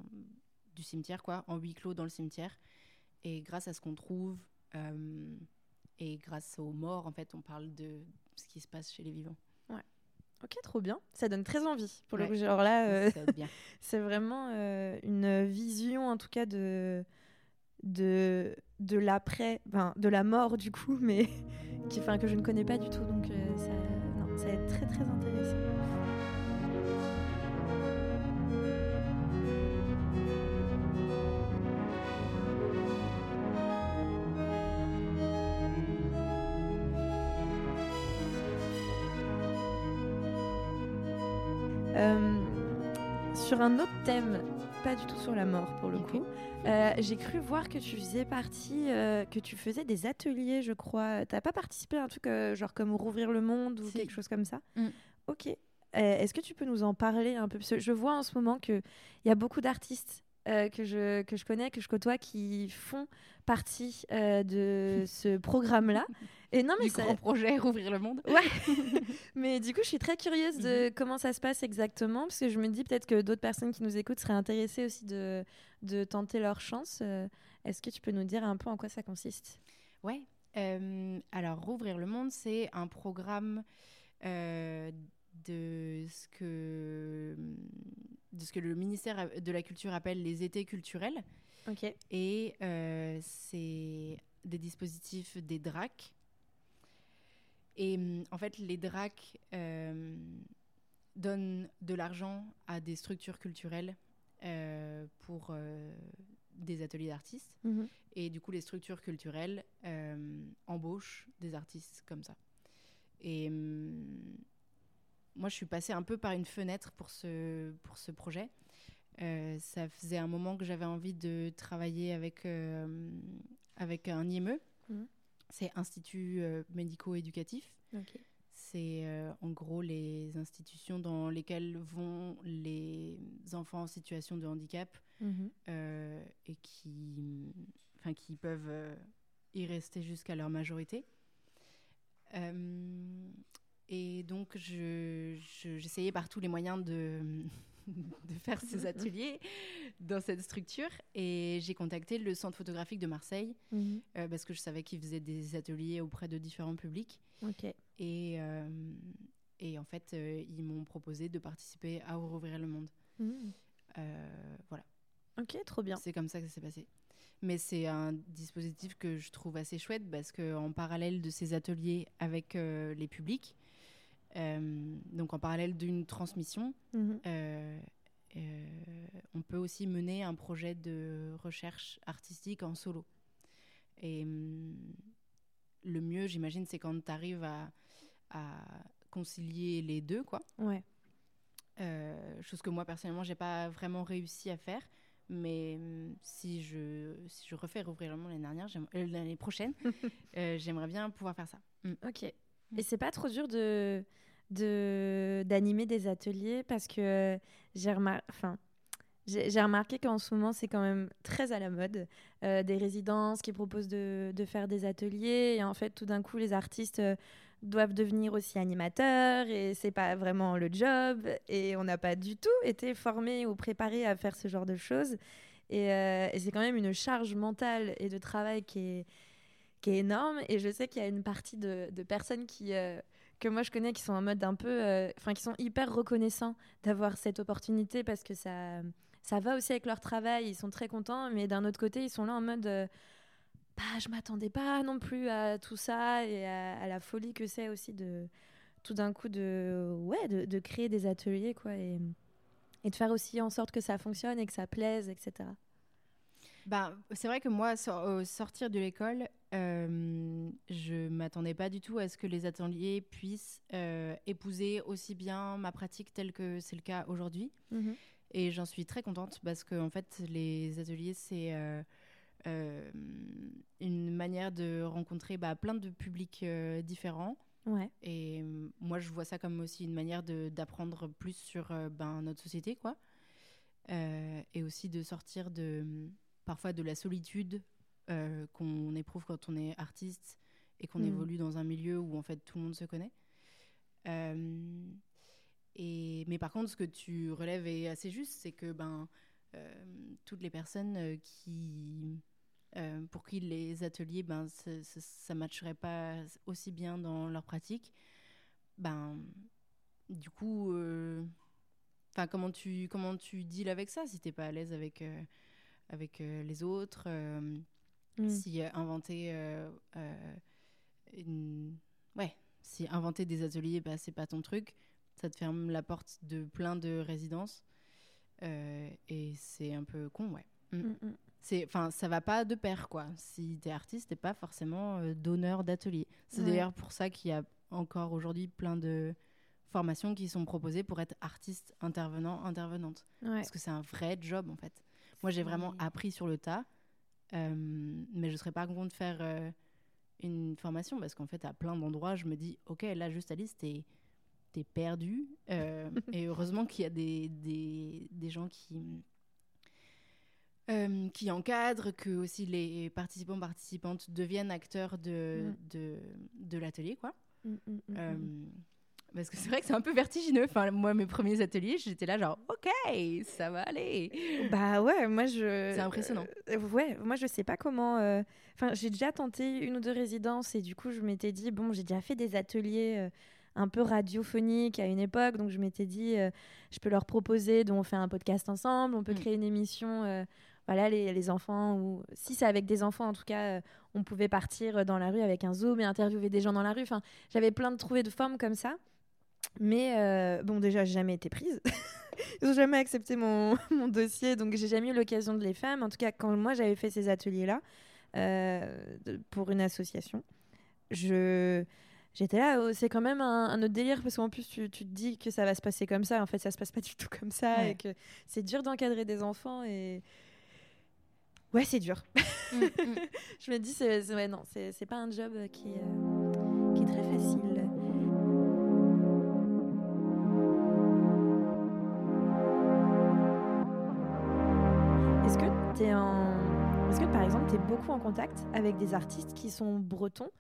du cimetière, quoi, en huis clos dans le cimetière. Et grâce à ce qu'on trouve euh, et grâce aux morts, en fait, on parle de ce qui se passe chez les vivants. Ok, trop bien. Ça donne très envie. Pour le Ouais. coup, genre là, euh, c'est vraiment euh, une vision, en tout cas, de, de, de l'après, enfin, de la mort, du coup, mais qui, enfin, que je ne connais pas du tout. Donc, ça, non, ça va être très, très intéressant. Sur un autre thème, pas du tout sur la mort pour le coup. Euh, j'ai cru voir que tu faisais partie, euh, que tu faisais des ateliers, je crois. T'as pas participé à un truc euh, genre comme rouvrir le monde ou quelque chose comme ça Mm. Ok. Est-ce que tu peux nous en parler un peu? Parce que je vois en ce moment qu'il y a beaucoup d'artistes que, je, que je connais, que je côtoie, qui font partie de ce programme-là. Et non, mais du ça... grand projet, rouvrir le monde. Ouais. mais du coup, je suis très curieuse de comment ça se passe exactement, parce que je me dis peut-être que d'autres personnes qui nous écoutent seraient intéressées aussi de, de tenter leur chance. Euh, est-ce que tu peux nous dire un peu en quoi ça consiste? Ouais. Euh, alors, rouvrir le monde, c'est un programme euh, de ce que de ce que le ministère de la Culture appelle les étés culturels. Et c'est des dispositifs des DRAC, et hum, en fait, les DRAC euh, donnent de l'argent à des structures culturelles euh, pour euh, des ateliers d'artistes. Mhm. Et du coup, les structures culturelles embauchent des artistes comme ça. Et hum, moi, je suis passée un peu par une fenêtre pour ce, pour ce projet. ça faisait un moment que j'avais envie de travailler avec, avec un IME. Mhm. C'est Institut euh, médico-éducatif. C'est euh, en gros les institutions dans lesquelles vont les enfants en situation de handicap mhm. euh, et qui, enfin, qui peuvent y rester jusqu'à leur majorité. Et donc, j'essayais je, par tous les moyens de, de faire ces ateliers dans cette structure. Et j'ai contacté le centre photographique de Marseille mhm. euh, parce que je savais qu'ils faisaient des ateliers auprès de différents publics. Et, euh, et en fait, euh, ils m'ont proposé de participer à Rouvrir le Monde. Mhm. voilà. Ok, trop bien. C'est comme ça que ça s'est passé. Mais c'est un dispositif que je trouve assez chouette parce qu'en parallèle de ces ateliers avec les publics, donc en parallèle d'une transmission, mhm. euh, euh, on peut aussi mener un projet de recherche artistique en solo. Et hum, le mieux, j'imagine, c'est quand tu arrives à, concilier les deux, quoi. Ouais. chose que moi, personnellement, j'ai pas vraiment réussi à faire. Mais hum, si je, si je refais rouvrir le monde l'année dernière, l'année prochaine, j'aimerais bien pouvoir faire ça. Hum. Ok. Et c'est pas trop dur de d'animer des ateliers parce que enfin, j'ai remarqué qu'en ce moment, c'est quand même très à la mode. Euh, des résidences qui proposent de, de, faire des ateliers. Et en fait, tout d'un coup, les artistes euh, doivent devenir aussi animateurs. Et c'est pas vraiment le job. Et on n'a pas du tout été formés ou préparés à faire ce genre de choses. Et, euh, et c'est quand même une charge mentale et de travail qui est, qui est énorme. Et je sais qu'il y a une partie de, personnes qui que moi je connais qui sont en mode un peu, euh, enfin qui sont hyper reconnaissants d'avoir cette opportunité parce que ça, ça va aussi avec leur travail, ils sont très contents, mais d'un autre côté ils sont là en mode, euh, bah je m'attendais pas non plus à tout ça et à, la folie que c'est aussi de tout d'un coup de, ouais, de, créer des ateliers quoi et de faire aussi en sorte que ça fonctionne et que ça plaise, etc. Bah, c'est vrai que moi, au sortir de l'école, euh, je m'attendais pas du tout à ce que les ateliers puissent euh, épouser aussi bien ma pratique telle que c'est le cas aujourd'hui. Mhm. Et j'en suis très contente parce que en fait, les ateliers, c'est euh, euh, une manière de rencontrer bah, plein de publics différents. Ouais. Et moi, je vois ça comme aussi une manière d'apprendre plus sur ben, notre société, quoi. et aussi de sortir de parfois de la solitude euh, qu'on éprouve quand on est artiste et qu'on mm. évolue dans un milieu où en fait tout le monde se connaît. Euh, et, mais par contre, ce que tu relèves est assez juste, c'est que ben, euh, toutes les personnes qui, pour qui les ateliers, ben, ça ne matcherait pas aussi bien dans leur pratique, ben, du coup, enfin comment tu comment tu deals avec ça si t'es pas à l'aise avec avec euh, les autres, euh, mm. si euh, inventer une... ouais, si inventer des ateliers, bah, c'est pas ton truc, ça te ferme la porte de plein de résidences. et c'est un peu con, ouais. Mm. Mm, c'est enfin ça va pas de pair quoi si t'es artiste t'es pas forcément donneur d'atelier c'est d'ailleurs pour ça qu'il y a encore aujourd'hui plein de formations qui sont proposées pour être artiste, intervenant, intervenante. Ouais. Parce que c'est un vrai job, en fait. Moi, j'ai vraiment appris sur le tas, euh, mais je serais pas contre de faire euh, une formation parce qu'en fait, à plein d'endroits, je me dis, OK, là, juste Alice, t'es es perdu. Euh, et heureusement qu'il y a des, des, des gens qui, qui encadrent, que aussi les participants, participantes deviennent acteurs de, Mm. de, de l'atelier, quoi. Mm, mm. Parce que c'est vrai que c'est un peu vertigineux. Enfin, moi, mes premiers ateliers, j'étais là genre, ok, ça va aller. Bah ouais, moi je. C'est impressionnant. Euh, ouais, moi je sais pas comment. euh, Enfin, j'ai déjà tenté une ou deux résidences et du coup je m'étais dit bon, j'ai déjà fait des ateliers euh, un peu radiophoniques à une époque, donc je m'étais dit je peux leur proposer, dont on fait un podcast ensemble, on peut Mm. créer une émission. voilà, les, les enfants, ou si c'est avec des enfants, en tout cas, euh, on pouvait partir dans la rue avec un zoom et interviewer des gens dans la rue. Enfin, j'avais plein de trouvé de formes comme ça. Mais euh, bon, déjà, j'ai jamais été prise. Ils ont jamais accepté mon, mon dossier, donc j'ai jamais eu l'occasion de les faire. Mais en tout cas, quand moi j'avais fait ces ateliers-là euh, pour une association, je j'étais là. oh, c'est quand même un, un autre délire parce qu'en plus tu, tu te dis que ça va se passer comme ça. En fait, ça se passe pas du tout comme ça Ouais. et que c'est dur d'encadrer des enfants et ouais, c'est dur. Mm, mm. je me dis, c'est ouais, non, c'est pas un job qui, euh, qui est très facile. Est-ce que par exemple, tu es beaucoup en contact avec des artistes qui sont bretons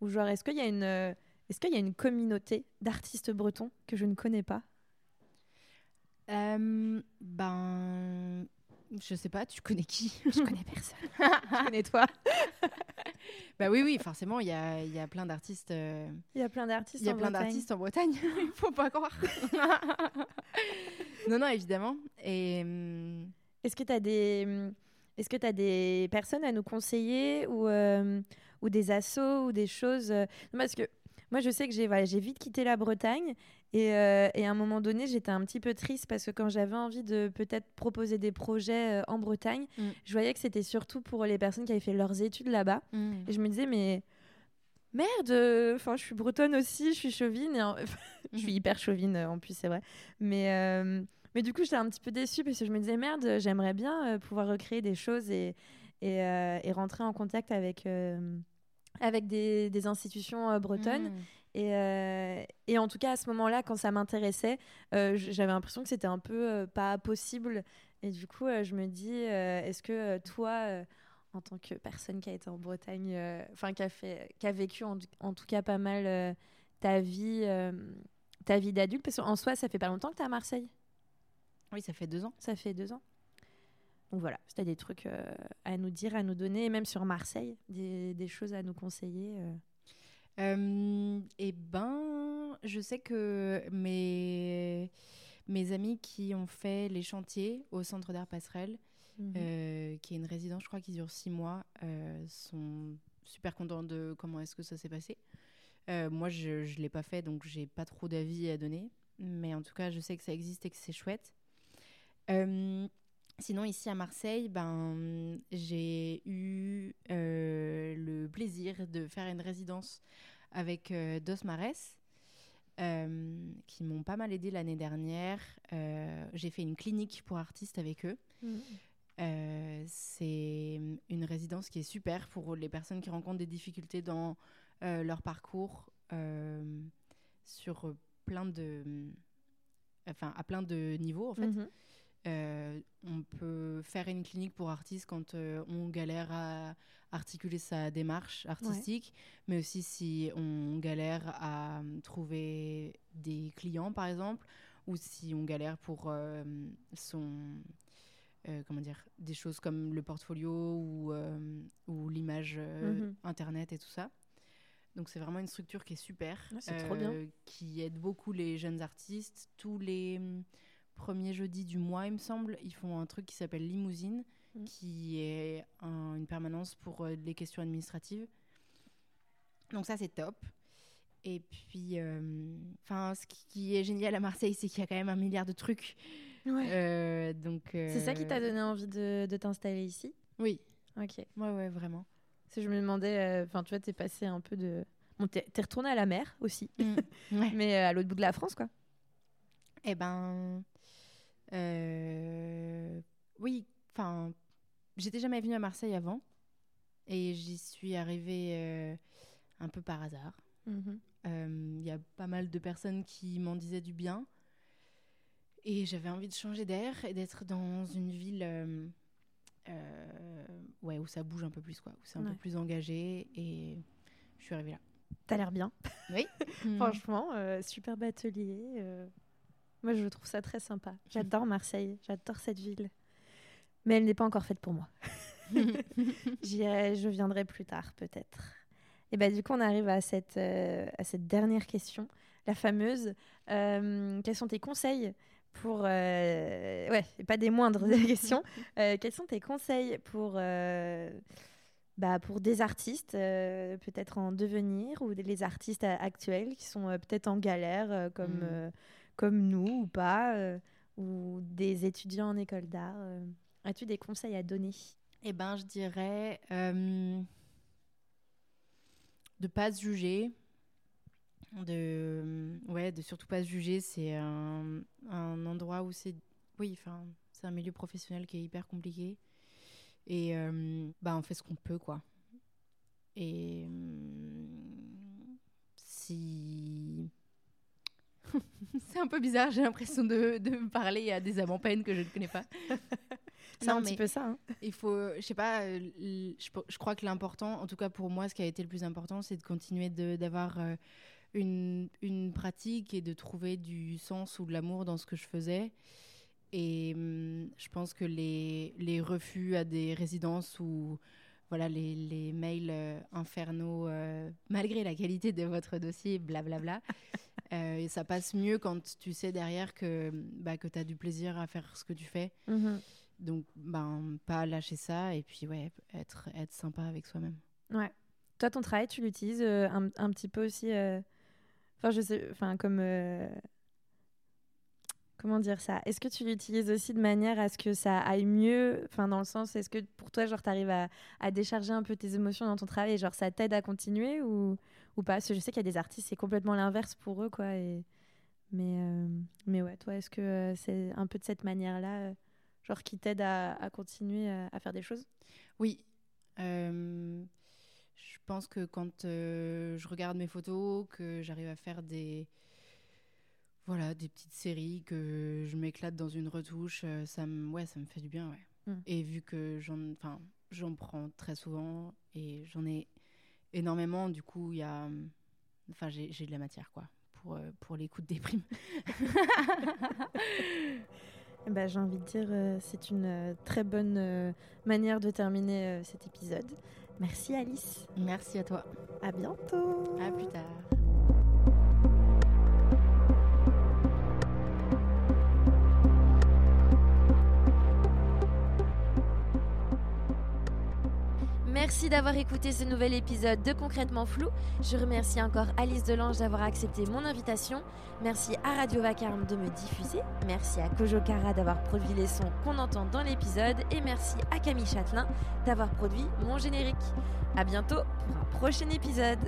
Ou genre, est-ce qu'il y a une... euh, Est-ce qu'il y a une communauté d'artistes bretons que je ne connais pas? Euh, ben, je sais pas, tu connais qui? Je connais personne. je connais toi? Bah oui, oui, forcément, il y a, y a plein d'artistes. euh, Il y a plein d'artistes Il y a en plein Bretagne. d'artistes en Bretagne, il faut pas croire. non, non, évidemment. Et hum, Est-ce que tu as des hum, est-ce que tu as des personnes à nous conseiller ou euh, ou des assos ou des choses euh, non, parce que moi je sais que j'ai voilà, vite quitté la Bretagne et, euh, et à un moment donné j'étais un petit peu triste parce que quand j'avais envie de peut-être proposer des projets euh, en Bretagne, Mm. je voyais que c'était surtout pour les personnes qui avaient fait leurs études là-bas et je me disais mais merde enfin je suis bretonne aussi je suis chauvine et en- je suis Mhm. hyper chauvine en plus c'est vrai mais mais du coup j'étais un petit peu déçue parce que je me disais merde j'aimerais bien euh, pouvoir recréer des choses et et, euh, et rentrer en contact avec euh, avec des, des institutions bretonnes Mm. et, euh, et en tout cas à ce moment-là quand ça m'intéressait j'avais l'impression que c'était un peu pas possible et du coup je me dis est-ce que toi en tant que personne qui a été en Bretagne, euh, enfin qui a fait, qui a vécu en, en tout cas pas mal euh, ta vie, euh, ta vie d'adulte, parce qu'en soi, ça fait pas longtemps que tu es à Marseille. Oui, ça fait deux ans. Ça fait deux ans. Donc voilà, si tu as des trucs euh, à nous dire, à nous donner, et même sur Marseille, des, des choses à nous conseiller. euh. Euh, eh ben, je sais que mes, mes amis qui ont fait les chantiers au Centre d'art Passerelle, Mhm. euh, qui est une résidence, je crois, qui dure six mois, euh, sont super contents de comment est-ce que ça s'est passé. Euh, moi, je ne l'ai pas fait, donc j'ai pas trop d'avis à donner. Mais en tout cas, je sais que ça existe et que c'est chouette. Sinon, ici à Marseille, ben, j'ai eu euh, le plaisir de faire une résidence avec euh, Dos Mares, euh, qui m'ont pas mal aidé l'année dernière. J'ai fait une clinique pour artistes avec eux. Euh, c'est une résidence qui est super pour les personnes qui rencontrent des difficultés dans leur parcours sur plein de enfin à plein de niveaux en fait Mhm. Euh, on peut faire une clinique pour artistes quand euh, on galère à articuler sa démarche artistique, mais aussi si on galère à euh, trouver des clients, par exemple, ou si on galère pour euh, son comment dire des choses comme le portfolio ou, ou l'image Mhm. internet et tout ça. Donc c'est vraiment une structure qui est super, Ah, c'est trop bien. qui aide beaucoup les jeunes artistes. Tous les premiers jeudis du mois, il me semble, ils font un truc qui s'appelle Limousine, Mhm. qui est un- une permanence pour euh, les questions administratives. Donc ça c'est top. Et puis, euh, enfin, ce qui- est génial à Marseille, c'est qu'il y a quand même un milliard de trucs. Euh, donc C'est ça qui t'a donné envie de, de t'installer ici? Oui, Ok. ouais, ouais, vraiment. Si je me demandais, enfin, tu vois, t'es passé un peu de Bon, t'es retourné à la mer aussi, Mm. Ouais. mais à l'autre bout de la France, quoi. Eh ben, euh, oui, enfin, j'étais jamais venue à Marseille avant et j'y suis arrivée euh, un peu par hasard. Euh, Il y a pas mal de personnes qui m'en disaient du bien et j'avais envie de changer d'air et d'être dans une ville euh, euh, ouais, où ça bouge un peu plus, quoi, où c'est un Ouais. peu plus engagé et je suis arrivée là. T'as l'air bien. Oui, Franchement, euh, superbe atelier. euh. Moi, je trouve ça très sympa. J'adore Marseille. J'adore cette ville. Mais elle n'est pas encore faite pour moi. J'irai, je viendrai plus tard, peut-être. Et bah, du coup, on arrive à cette, euh, à cette dernière question, la fameuse. euh, quels sont tes conseils pour. euh, ouais, et pas des moindres questions. Quels sont tes conseils pour. bah, pour des artistes, euh, peut-être en devenir, ou des- les artistes actuels qui sont euh, peut-être en galère, euh, comme, Mm. Comme nous ou pas, euh, ou des étudiants en école d'art. euh. As-tu des conseils à donner? Eh ben, je dirais euh, de pas se juger, de ouais, de surtout pas se juger. C'est un, endroit où c'est oui, enfin, c'est un milieu professionnel qui est hyper compliqué et euh, bah on fait ce qu'on peut quoi. Et si c'est un peu bizarre, j'ai l'impression de, de parler à des âmes en peine que je ne connais pas. C'est un petit peu ça. hein. Il faut, je sais pas, euh, je, crois que l'important, en tout cas pour moi, ce qui a été le plus important, c'est de continuer d'avoir euh, une, une pratique et de trouver du sens ou de l'amour dans ce que je faisais. Et hum, je pense que les, les refus à des résidences ou voilà, les, les mails euh, infernaux, euh, malgré la qualité de votre dossier, blablabla, euh, et ça passe mieux quand tu sais derrière que, bah, que tu as du plaisir à faire ce que tu fais. Mhm. Donc, ben, pas lâcher ça et puis, ouais, être, être sympa avec soi-même. Ouais. Toi, ton travail, tu l'utilises euh, un, un petit peu aussi. euh, Enfin, je sais. Enfin, comme. Comment dire ça? Est-ce que tu l'utilises aussi de manière à ce que ça aille mieux? Enfin, dans le sens, est-ce que pour toi, genre, t'arrives à, à décharger un peu tes émotions dans ton travail genre, ça t'aide à continuer ou, pas? Parce que je sais qu'il y a des artistes, c'est complètement l'inverse pour eux, quoi. Mais, euh, mais ouais, toi, est-ce que euh, c'est un peu de cette manière-là, euh, genre, qui t'aide à, continuer à, faire des choses? Oui. je pense que quand je regarde mes photos, que j'arrive à faire des. Voilà, des petites séries, que je m'éclate dans une retouche, euh, ça me, ouais, ça me fait du bien, ouais. Mm. Et vu que j'en, enfin, j'en prends très souvent et j'en ai énormément, du coup, il y a, enfin, j'ai, de la matière, quoi, pour, euh, pour les coups de déprime. Ben, J'ai envie de dire, euh, c'est une euh, très bonne euh, manière de terminer cet épisode. Merci Alice. Merci à toi. À bientôt. À plus tard. Merci d'avoir écouté ce nouvel épisode de Concrètement Flou. Je remercie encore Alice Delange d'avoir accepté mon invitation. Merci à Radio Vacarme de me diffuser. Merci à Kojo Kara d'avoir produit les sons qu'on entend dans l'épisode. Et merci à Camille Châtelain d'avoir produit mon générique. À bientôt pour un prochain épisode.